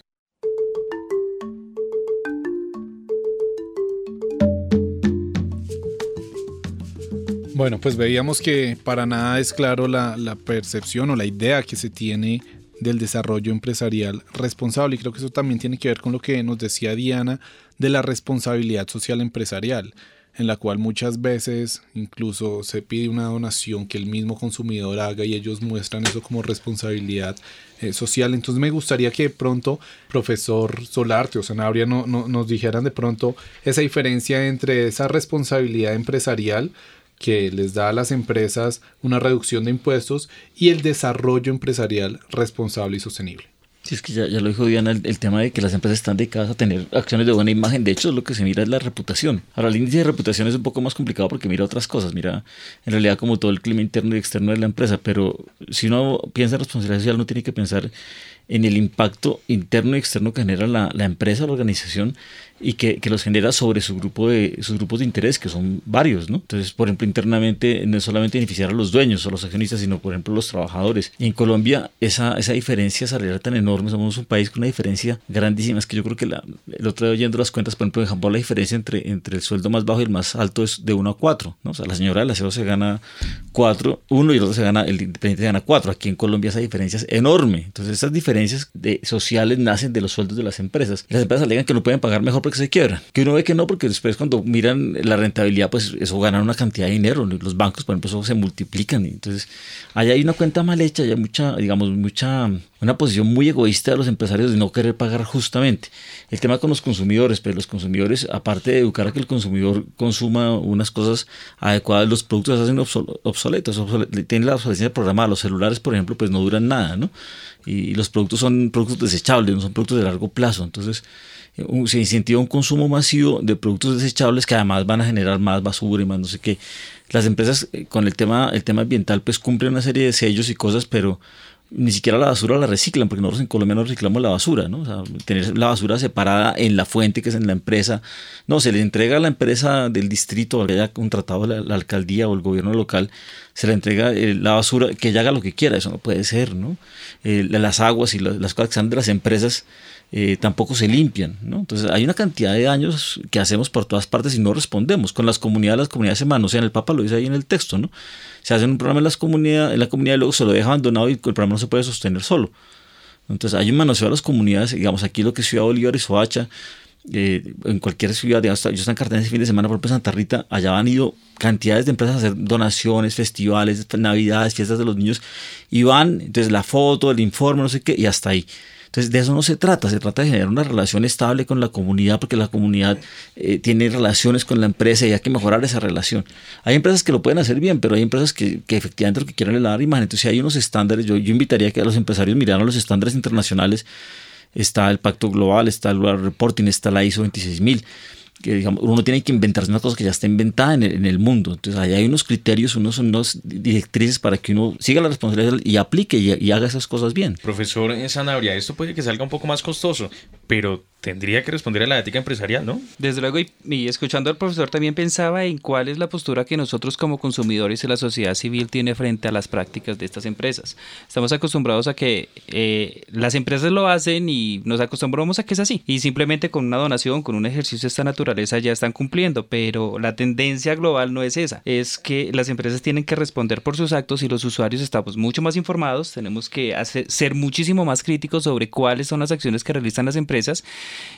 Bueno, pues veíamos que para nada es claro la, percepción o la idea que se tiene del desarrollo empresarial responsable. Y creo que eso también tiene que ver con lo que nos decía Diana de la responsabilidad social empresarial en la cual muchas veces incluso se pide una donación que el mismo consumidor haga y ellos muestran eso como responsabilidad eh, social. Entonces me gustaría que de pronto profesor Solarte o Sanabria no, nos dijeran de pronto esa diferencia entre esa responsabilidad empresarial que les da a las empresas una reducción de impuestos y el desarrollo empresarial responsable y sostenible.
Sí, es que ya, lo dijo Diana, el, tema de que las empresas están dedicadas a tener acciones de buena imagen. De hecho, lo que se mira es la reputación. Ahora, el índice de reputación es un poco más complicado porque mira otras cosas. Mira, en realidad, como todo el clima interno y externo de la empresa. Pero si uno piensa en responsabilidad social, no tiene que pensar en el impacto interno y externo que genera la, la empresa, la organización y que, que, los genera sobre su grupo de, sus grupos de interés, que son varios, ¿no? Entonces, por ejemplo, internamente no es solamente beneficiar a los dueños o los accionistas, sino, por ejemplo, los trabajadores. Y en Colombia esa, esa diferencia salarial tan enorme, somos un país con una diferencia grandísima, es que yo creo que la, el otro día oyendo las cuentas, por ejemplo, en Japón la diferencia entre, entre el sueldo más bajo y el más alto es de 1 a 4, ¿no? O sea, la señora del aseo se gana 4, 1 y el otro se gana, el independiente gana 4. Aquí en Colombia esa diferencia es enorme. Entonces, esas diferencias de, sociales nacen de los sueldos de las empresas. Las empresas alegan que no pueden pagar mejor porque se quiebran. Que uno ve que no, porque después cuando miran la rentabilidad, pues eso ganan una cantidad de dinero. Los bancos, por ejemplo, se multiplican. Entonces, allá hay una cuenta mal hecha, hay mucha, digamos, mucha, una posición muy egoísta de los empresarios de no querer pagar justamente. El tema con los consumidores, pues los consumidores, aparte de educar a que el consumidor consuma unas cosas adecuadas, los productos se hacen obsoletos, tienen la obsolescencia programada. Los celulares, por ejemplo, pues no duran nada, ¿no? Y los productos son productos desechables, no son productos de largo plazo. Entonces, se incentiva un consumo masivo de productos desechables que además van a generar más basura y más no sé qué. Las empresas eh, con el tema, el tema ambiental pues cumplen una serie de sellos y cosas, pero ni siquiera la basura la reciclan, porque nosotros en Colombia no reciclamos la basura, ¿no? O sea, tener la basura separada en la fuente, que es en la empresa. No, se le entrega a la empresa del distrito, que haya contratado la, la alcaldía o el gobierno local, se le entrega eh, la basura, que ella haga lo que quiera, eso no puede ser, ¿no? Eh, las aguas y las cosas que están de las empresas eh, tampoco se limpian. ¿no? Entonces hay una cantidad de daños que hacemos por todas partes y no respondemos. Con las comunidades, las comunidades se manosean, el Papa lo dice ahí en el texto, ¿no? Se hace un programa en, las comunidades, en la comunidad y luego se lo deja abandonado y el programa no se puede sostener solo. Entonces hay un manoseo a las comunidades, digamos aquí lo que es Ciudad Bolívar y Soacha, eh, en cualquier ciudad, yo estaba en Cartagena fin de semana, por ejemplo Santa Rita, allá han ido cantidades de empresas a hacer donaciones, festivales, navidades, fiestas de los niños, y van, entonces la foto, el informe, no sé qué, y hasta ahí. Entonces, de eso no se trata, se trata de generar una relación estable con la comunidad, porque la comunidad eh, tiene relaciones con la empresa y hay que mejorar esa relación. Hay empresas que lo pueden hacer bien, pero hay empresas que, que efectivamente lo que quieren dar imagen. Entonces, si hay unos estándares, yo, yo invitaría a que los empresarios miraran los estándares internacionales. Está el Pacto Global, está el World Reporting, está la ISO 26000 que digamos, uno tiene que inventarse una cosa que ya está inventada en el, en el mundo. Entonces, ahí hay unos criterios, unos, unos directrices para que uno siga la responsabilidad y aplique y, haga esas cosas bien.
Profesor Sanabria, esto puede que salga un poco más costoso, pero tendría que responder a la ética empresarial, ¿no?
Desde luego, y, escuchando al profesor también pensaba en cuál es la postura que nosotros como consumidores y la sociedad civil tiene frente a las prácticas de estas empresas. Estamos acostumbrados a que eh, las empresas lo hacen y nos acostumbramos a que es así. Y simplemente con una donación, con un ejercicio de esta naturaleza ya están cumpliendo, pero la tendencia global no es esa. Es que las empresas tienen que responder por sus actos y los usuarios estamos mucho más informados, tenemos que ser muchísimo más críticos sobre cuáles son las acciones que realizan las empresas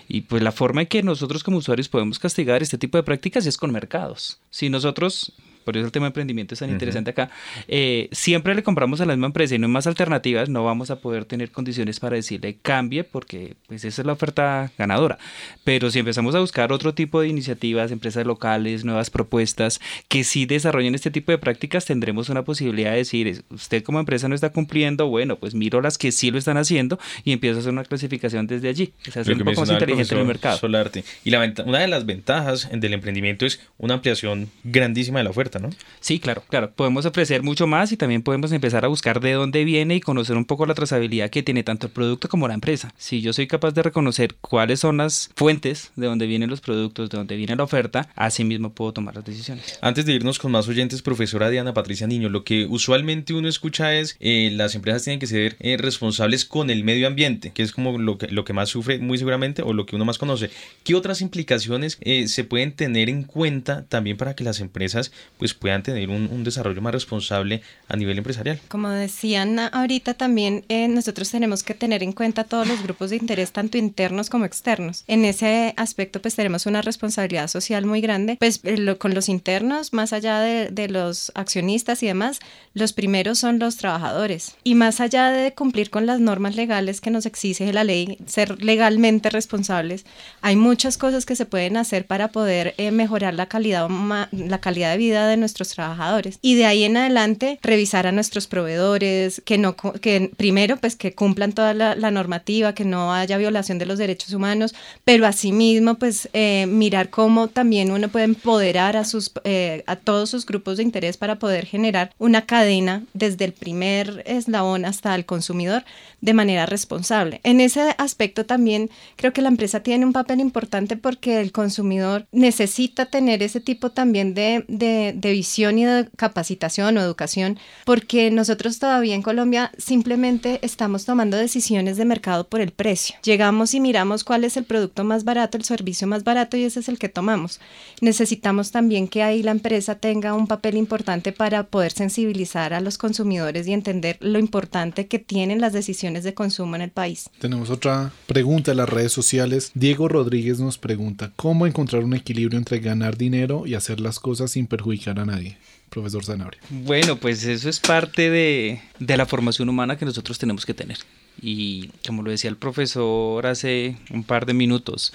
y pues la forma en que nosotros como usuarios podemos castigar este tipo de prácticas es con mercados. Si nosotros por eso el tema de emprendimiento es tan interesante acá, eh, siempre le compramos a la misma empresa y no hay más alternativas, no vamos a poder tener condiciones para decirle cambie porque pues esa es la oferta ganadora. Pero si empezamos a buscar otro tipo de iniciativas, empresas locales, nuevas propuestas que sí desarrollen este tipo de prácticas, tendremos una posibilidad de decir, usted como empresa no está cumpliendo, bueno, pues miro las que sí lo están haciendo y empiezo a hacer una clasificación desde allí. O sea, un poco más inteligente en el mercado.
Solarte. Y la una de las ventajas del emprendimiento es una ampliación grandísima de la oferta.
Sí, claro, claro. Podemos ofrecer mucho más y también podemos empezar a buscar de dónde viene y conocer un poco la trazabilidad que tiene tanto el producto como la empresa. Si yo soy capaz de reconocer cuáles son las fuentes de dónde vienen los productos, de dónde viene la oferta, así mismo puedo tomar las decisiones.
Antes de irnos con más oyentes, profesora Diana Patricia Niño, lo que usualmente uno escucha es eh, las empresas tienen que ser eh, responsables con el medio ambiente, que es como lo que, lo que más sufre muy seguramente o lo que uno más conoce. ¿Qué otras implicaciones eh, se pueden tener en cuenta también para que las empresas pues puedan tener un, desarrollo más responsable a nivel empresarial.
Como decían ahorita también, eh, nosotros tenemos que tener en cuenta todos los grupos de interés, tanto internos como externos. En ese aspecto, pues tenemos una responsabilidad social muy grande, pues eh, con los internos, más allá de, de los accionistas y demás, los primeros son los trabajadores. Y más allá de cumplir con las normas legales que nos exige la ley, ser legalmente responsables, hay muchas cosas que se pueden hacer para poder eh, mejorar la calidad, la calidad de vida de nuestros trabajadores. Y de ahí en adelante, revisar a nuestros proveedores, que no, que primero, pues que cumplan toda la, normativa, que no haya violación de los derechos humanos, pero asimismo, pues eh, mirar cómo también uno puede empoderar a, sus, eh, a todos sus grupos de interés para poder generar una cadena desde el primer eslabón hasta el consumidor de manera responsable. En ese aspecto también creo que la empresa tiene un papel importante porque el consumidor necesita tener ese tipo también de, de, visión y de capacitación o educación, porque nosotros todavía en Colombia simplemente estamos tomando decisiones de mercado por el precio. Llegamos y miramos cuál es el producto más barato, el servicio más barato y ese es el que tomamos. Necesitamos también que ahí la empresa tenga un papel importante para poder sensibilizar a los consumidores y entender lo importante que tienen las decisiones de consumo en el país.
Tenemos otra pregunta en las redes sociales. Diego Rodríguez nos pregunta, ¿cómo encontrar un equilibrio entre ganar dinero y hacer las cosas sin perjudicar a nadie? Profesor Zanabria.
Bueno, pues eso es parte de, de la formación humana que nosotros tenemos que tener. Y como lo decía el profesor hace un par de minutos,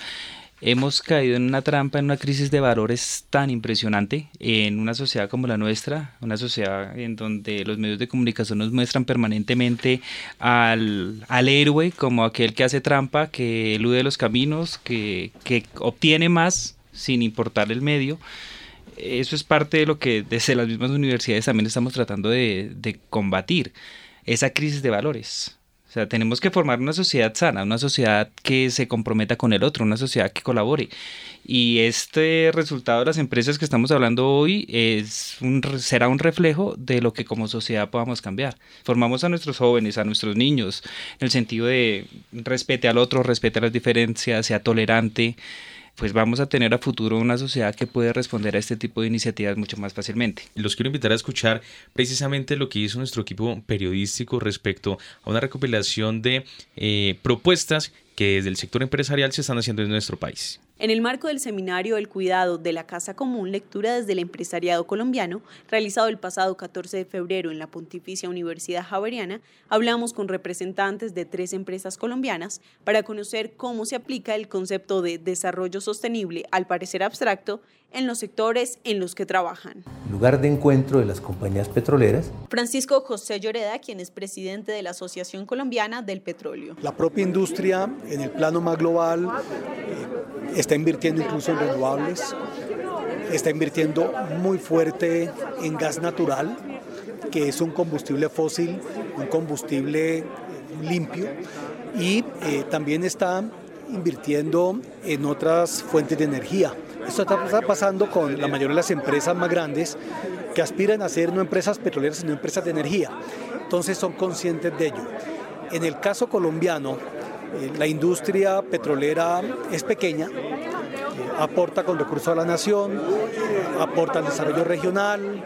hemos caído en una trampa, en una crisis de valores tan impresionante en una sociedad como la nuestra, una sociedad en donde los medios de comunicación nos muestran permanentemente al, héroe como aquel que hace trampa, que elude los caminos, que, obtiene más sin importar el medio. Eso es parte de lo que desde las mismas universidades también estamos tratando de, combatir, esa crisis de valores. O sea, tenemos que formar una sociedad sana, una sociedad que se comprometa con el otro, una sociedad que colabore. Y este resultado de las empresas que estamos hablando hoy es será un reflejo de lo que como sociedad podamos cambiar. Formamos a nuestros jóvenes, a nuestros niños, en el sentido de respete al otro, respete las diferencias, sea tolerante pues vamos a tener a futuro una sociedad que puede responder a este tipo de iniciativas mucho más fácilmente.
Los quiero invitar a escuchar precisamente lo que hizo nuestro equipo periodístico respecto a una recopilación de eh, propuestas que desde el sector empresarial se están haciendo en nuestro país.
En el marco del seminario El cuidado de la casa común, lectura desde el empresariado colombiano, realizado el pasado 14 de febrero en la Pontificia Universidad Javeriana, hablamos con representantes de tres empresas colombianas para conocer cómo se aplica el concepto de desarrollo sostenible, al parecer abstracto, en los sectores en los que trabajan.
Lugar de encuentro de las compañías petroleras.
Francisco José Lloreda, quien es presidente de la Asociación Colombiana del Petróleo.
La propia industria, en el plano más global, eh, está invirtiendo incluso en renovables, está invirtiendo muy fuerte en gas natural, que es un combustible fósil, un combustible eh, limpio, y eh, también está invirtiendo en otras fuentes de energía esto está pasando con la mayoría de las empresas más grandes que aspiran a ser no empresas petroleras, sino empresas de energía. Entonces son conscientes de ello. En el caso colombiano, la industria petrolera es pequeña, eh, aporta con recursos a la nación, aporta al desarrollo regional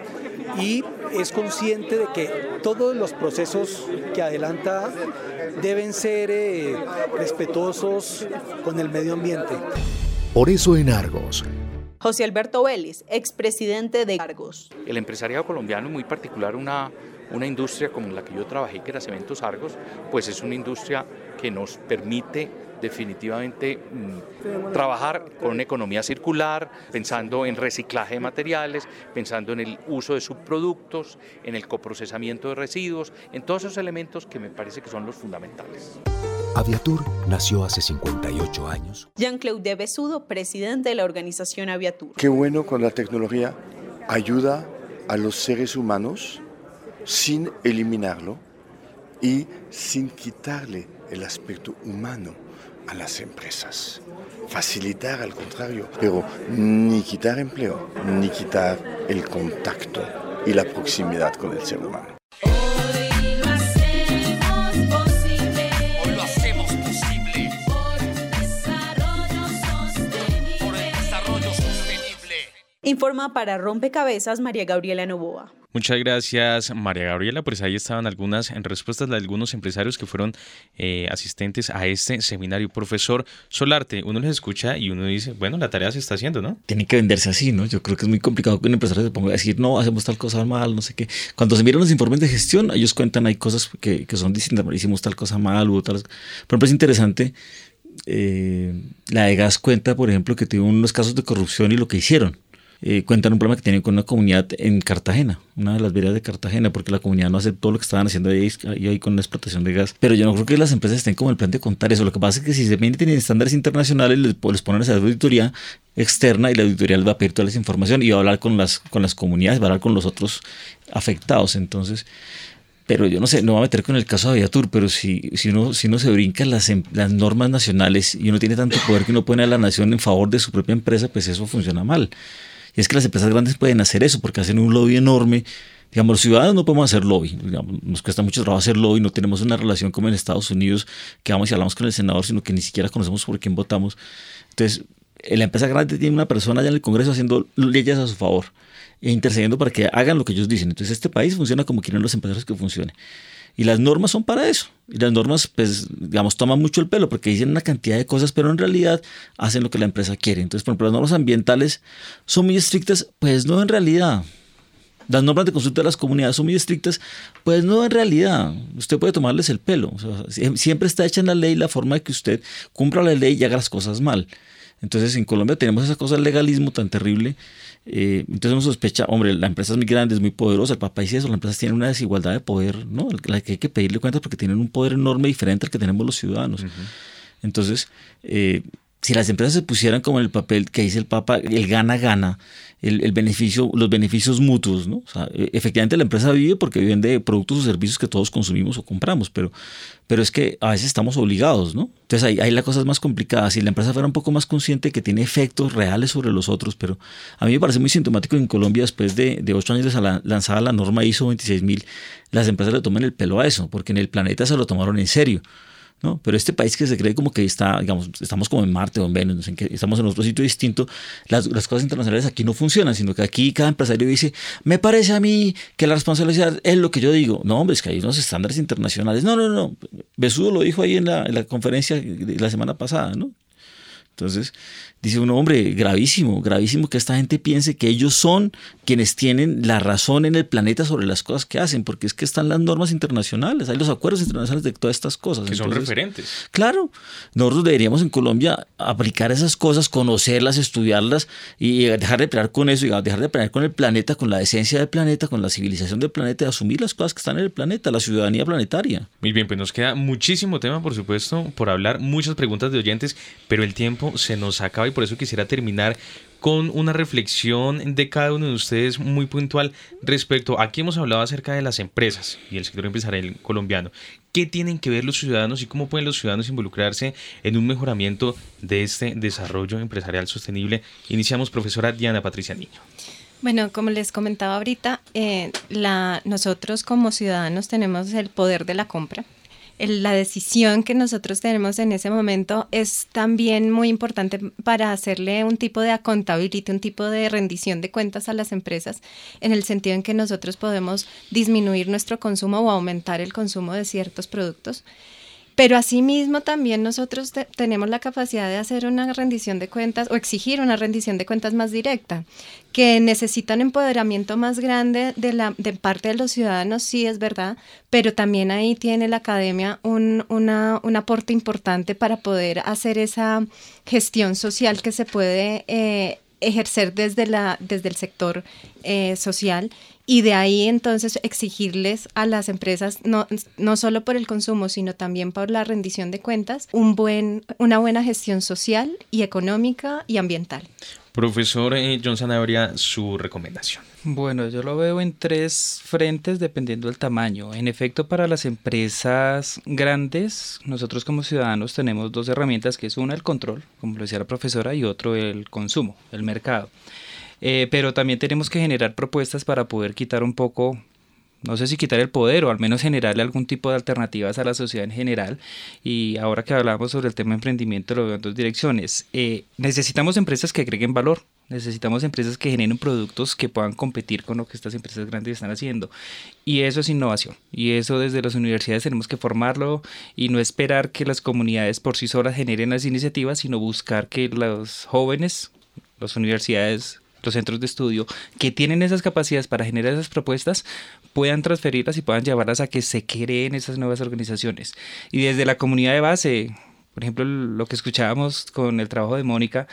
y es consciente de que todos los procesos que adelanta deben ser eh, respetuosos con el medio ambiente.
Por eso en Argos.
José Alberto Vélez, expresidente de Argos.
El empresariado colombiano, muy particular una, una industria como la que yo trabajé, que era Cementos Argos, pues es una industria que nos permite definitivamente mm, trabajar con una economía circular, pensando en reciclaje de materiales, pensando en el uso de subproductos, en el coprocesamiento de residuos, en todos esos elementos que me parece que son los fundamentales.
Aviatur nació hace 58 años.
Jean-Claude Besudo, presidente de la organización Aviatur.
Qué bueno con la tecnología ayuda a los seres humanos sin eliminarlo y sin quitarle el aspecto humano a las empresas. Facilitar al contrario, pero ni quitar empleo, ni quitar el contacto y la proximidad con el ser humano.
Informa para Rompecabezas María Gabriela Novoa.
Muchas gracias, María Gabriela. Pues ahí estaban algunas en respuestas de algunos empresarios que fueron eh, asistentes a este seminario. Profesor Solarte, uno les escucha y uno dice, bueno, la tarea se está haciendo, ¿no?
Tiene que venderse así, ¿no? Yo creo que es muy complicado que un empresario se ponga a decir, no, hacemos tal cosa mal, no sé qué. Cuando se miran los informes de gestión, ellos cuentan, hay cosas que, que son distintas, hicimos tal cosa mal, o tal. Por ejemplo, es interesante, eh, la de Gas cuenta, por ejemplo, que tuvo unos casos de corrupción y lo que hicieron eh, cuentan un problema que tienen con una comunidad en Cartagena, una de las veredas de Cartagena, porque la comunidad no hace todo lo que estaban haciendo ahí, ahí con la explotación de gas. Pero yo no creo que las empresas estén como el plan de contar eso. Lo que pasa es que si se meten en estándares internacionales, les, les ponen a hacer auditoría externa y la auditoría les va a pedir toda esa información y va a hablar con las, con las comunidades, va a hablar con los otros afectados. Entonces, pero yo no sé, no voy a meter con el caso de Aviatur, pero si, si, uno, si uno se brinca las, em, las normas nacionales y uno tiene tanto poder que uno pone a la nación en favor de su propia empresa, pues eso funciona mal. Y es que las empresas grandes pueden hacer eso porque hacen un lobby enorme. Digamos, los ciudadanos no podemos hacer lobby. nos cuesta mucho trabajo hacer lobby. No tenemos una relación como en Estados Unidos que vamos y hablamos con el senador, sino que ni siquiera conocemos por quién votamos. Entonces, eh, la empresa grande tiene una persona allá en el Congreso haciendo leyes a su favor e intercediendo para que hagan lo que ellos dicen. Entonces, este país funciona como quieren los empresarios que funcione. Y las normas son para eso. Y las normas, pues, digamos, toman mucho el pelo porque dicen una cantidad de cosas, pero en realidad hacen lo que la empresa quiere. Entonces, por ejemplo, las normas ambientales son muy estrictas, pues no en realidad. Las normas de consulta de las comunidades son muy estrictas, pues no en realidad. Usted puede tomarles el pelo. siempre está hecha en la ley la forma de que usted cumpla la ley y haga las cosas mal. Entonces, en Colombia tenemos esa cosa del legalismo tan terrible eh, entonces uno sospecha, hombre, la empresa es muy grande, es muy poderosa, el papá dice eso, la empresa tiene una desigualdad de poder, ¿no? La que hay que pedirle cuentas porque tienen un poder enorme diferente al que tenemos los ciudadanos. Entonces, eh, si las empresas se pusieran como en el papel que dice el Papa, el gana-gana, el, beneficio, los beneficios mutuos, ¿no? E, efectivamente la empresa vive porque vende productos o servicios que todos consumimos o compramos, pero, pero es que a veces estamos obligados, ¿no? Entonces ahí, ahí la cosa es más complicada. Si la empresa fuera un poco más consciente que tiene efectos reales sobre los otros, pero a mí me parece muy sintomático en Colombia, después de, de ocho años de lanzada la norma ISO 26000, las empresas le toman el pelo a eso, porque en el planeta se lo tomaron en serio. ¿No? Pero este país que se cree como que está, digamos, estamos como en Marte o en Venus, estamos en otro sitio distinto, las, las, cosas internacionales aquí no funcionan, sino que aquí cada empresario dice, me parece a mí que la responsabilidad es lo que yo digo. No, hombre, es que hay unos estándares internacionales. No, no, no. Besudo lo dijo ahí en la, en la conferencia de la semana pasada, ¿no? Entonces, dice uno, hombre, gravísimo, gravísimo que esta gente piense que ellos son quienes tienen la razón en el planeta sobre las cosas que hacen, porque es que están las normas internacionales, hay los acuerdos internacionales de todas estas cosas.
Que son referentes.
Claro, nosotros deberíamos en Colombia aplicar esas cosas, conocerlas, estudiarlas y dejar de pelear con eso, y dejar de pelear con el planeta, con la esencia del planeta, con la civilización del planeta, y asumir las cosas que están en el planeta, la ciudadanía planetaria.
Muy bien, pues nos queda muchísimo tema, por supuesto, por hablar, muchas preguntas de oyentes, pero el tiempo se nos acaba y por eso quisiera terminar con una reflexión de cada uno de ustedes muy puntual respecto, aquí hemos hablado acerca de las empresas y el sector empresarial colombiano. ¿Qué tienen que ver los ciudadanos y cómo pueden los ciudadanos involucrarse en un mejoramiento de este desarrollo empresarial sostenible? Iniciamos, profesora Diana Patricia Niño.
Bueno, como les comentaba ahorita, eh, la, nosotros como ciudadanos tenemos el poder de la compra la decisión que nosotros tenemos en ese momento es también muy importante para hacerle un tipo de accountability, un tipo de rendición de cuentas a las empresas, en el sentido en que nosotros podemos disminuir nuestro consumo o aumentar el consumo de ciertos productos. Pero asimismo también nosotros tenemos la capacidad de hacer una rendición de cuentas o exigir una rendición de cuentas más directa, que necesita un empoderamiento más grande de, la, de parte de los ciudadanos, sí es verdad, pero también ahí tiene la academia un, una, un aporte importante para poder hacer esa gestión social que se puede eh, ejercer desde, la, desde el sector eh, social y de ahí entonces exigirles a las empresas, no, no solo por el consumo, sino también por la rendición de cuentas, un buen, una buena gestión social y económica y ambiental.
Profesor eh, John Sanabria, su recomendación.
Bueno, yo lo veo en tres frentes dependiendo del tamaño. En efecto, para las empresas grandes, nosotros como ciudadanos tenemos dos herramientas, que es una el control, como lo decía la profesora, y otro el consumo, el mercado. Eh, pero también tenemos que generar propuestas para poder quitar un poco no sé si quitar el poder o al menos generarle algún tipo de alternativas a la sociedad en general. Y ahora que hablamos sobre el tema de emprendimiento, lo veo en dos direcciones. Eh, necesitamos empresas que agreguen valor, necesitamos empresas que generen productos que puedan competir con lo que estas empresas grandes están haciendo. Y eso es innovación. Y eso desde las universidades tenemos que formarlo y no esperar que las comunidades por sí solas generen las iniciativas, sino buscar que los jóvenes, las universidades, los centros de estudio que tienen esas capacidades para generar esas propuestas puedan transferirlas y puedan llevarlas a que se creen esas nuevas organizaciones. Y desde la comunidad de base, por ejemplo, lo que escuchábamos con el trabajo de Mónica,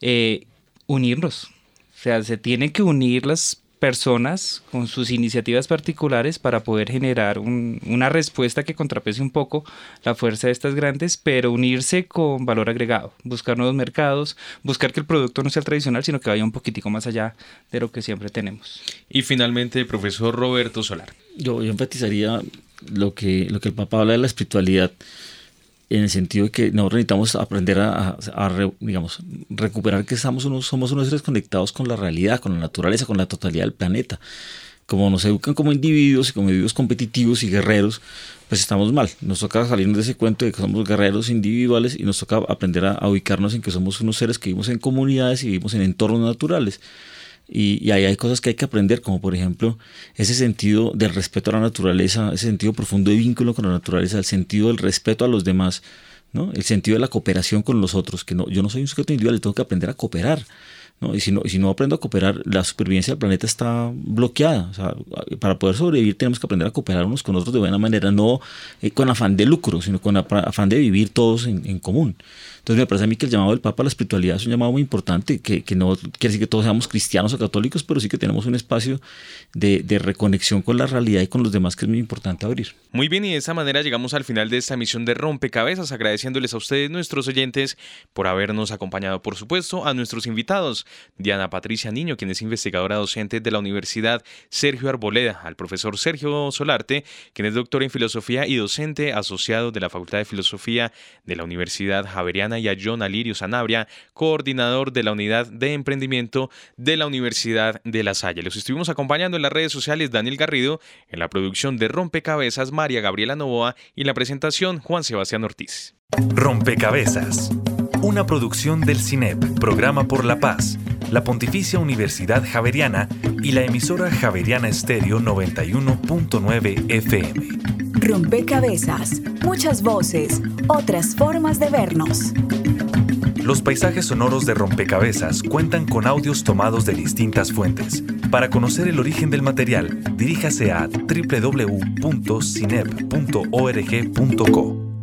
eh, unirnos. O sea, se tienen que unir las personas con sus iniciativas particulares para poder generar una respuesta que contrapese un poco la fuerza de estas grandes, pero unirse con valor agregado, buscar nuevos mercados, buscar que el producto no sea tradicional, sino que vaya un poquitico más allá de lo que siempre tenemos.
Y finalmente, profesor Roberto Solar.
Yo, yo enfatizaría lo que, lo que el Papa habla de la espiritualidad en el sentido de que nosotros necesitamos aprender a, digamos, recuperar que estamos unos, somos unos seres conectados con la realidad, con la naturaleza, con la totalidad del planeta. Como nos educan como individuos y como individuos competitivos y guerreros, pues estamos mal. Nos toca salirnos de ese cuento de que somos guerreros individuales y nos toca aprender a, a ubicarnos en que somos unos seres que vivimos en comunidades y vivimos en entornos naturales. Y, ahí hay cosas que hay que aprender, como por ejemplo ese sentido del respeto a la naturaleza, ese sentido profundo de vínculo con la naturaleza, el sentido del respeto a los demás, ¿no? el sentido de la cooperación con los otros, que no, yo no soy un sujeto individual, tengo que aprender a cooperar. ¿no? Y si no, si no aprendo a cooperar, la supervivencia del planeta está bloqueada. para poder sobrevivir tenemos que aprender a cooperar unos con otros de buena manera, no eh, con afán de lucro, sino con afán de vivir todos en común. Entonces me parece a mí que el llamado del Papa a la espiritualidad es un llamado muy importante, que, que no quiere decir que todos seamos cristianos o católicos, pero sí que tenemos un espacio de, de, reconexión con la realidad y con los demás que es muy importante abrir.
Muy bien, y de esta manera llegamos al final de esta misión de Rompecabezas, agradeciéndoles a ustedes, nuestros oyentes, por habernos acompañado, por supuesto, a nuestros invitados, Diana Patricia Niño, quien es investigadora docente de la Universidad Sergio Arboleda, al profesor Sergio Solarte, quien es doctor en filosofía y docente asociado de la Facultad de Filosofía de la Universidad Javeriana y a John Alirio Sanabria, coordinador de la Unidad de Emprendimiento de la Universidad de La Salle. Los estuvimos acompañando en las redes sociales Daniel Garrido, en la producción de Rompecabezas María Gabriela Novoa y en la presentación Juan Sebastián Ortiz.
Rompecabezas, una producción del CINEP, Programa por la Paz, la Pontificia Universidad Javeriana y la emisora Javeriana Estéreo 91.9 FM.
Rompecabezas, muchas voces, otras formas de vernos.
Los paisajes sonoros de Rompecabezas cuentan con audios tomados de distintas fuentes. Para conocer el origen del material, diríjase a www.cinep.org.co.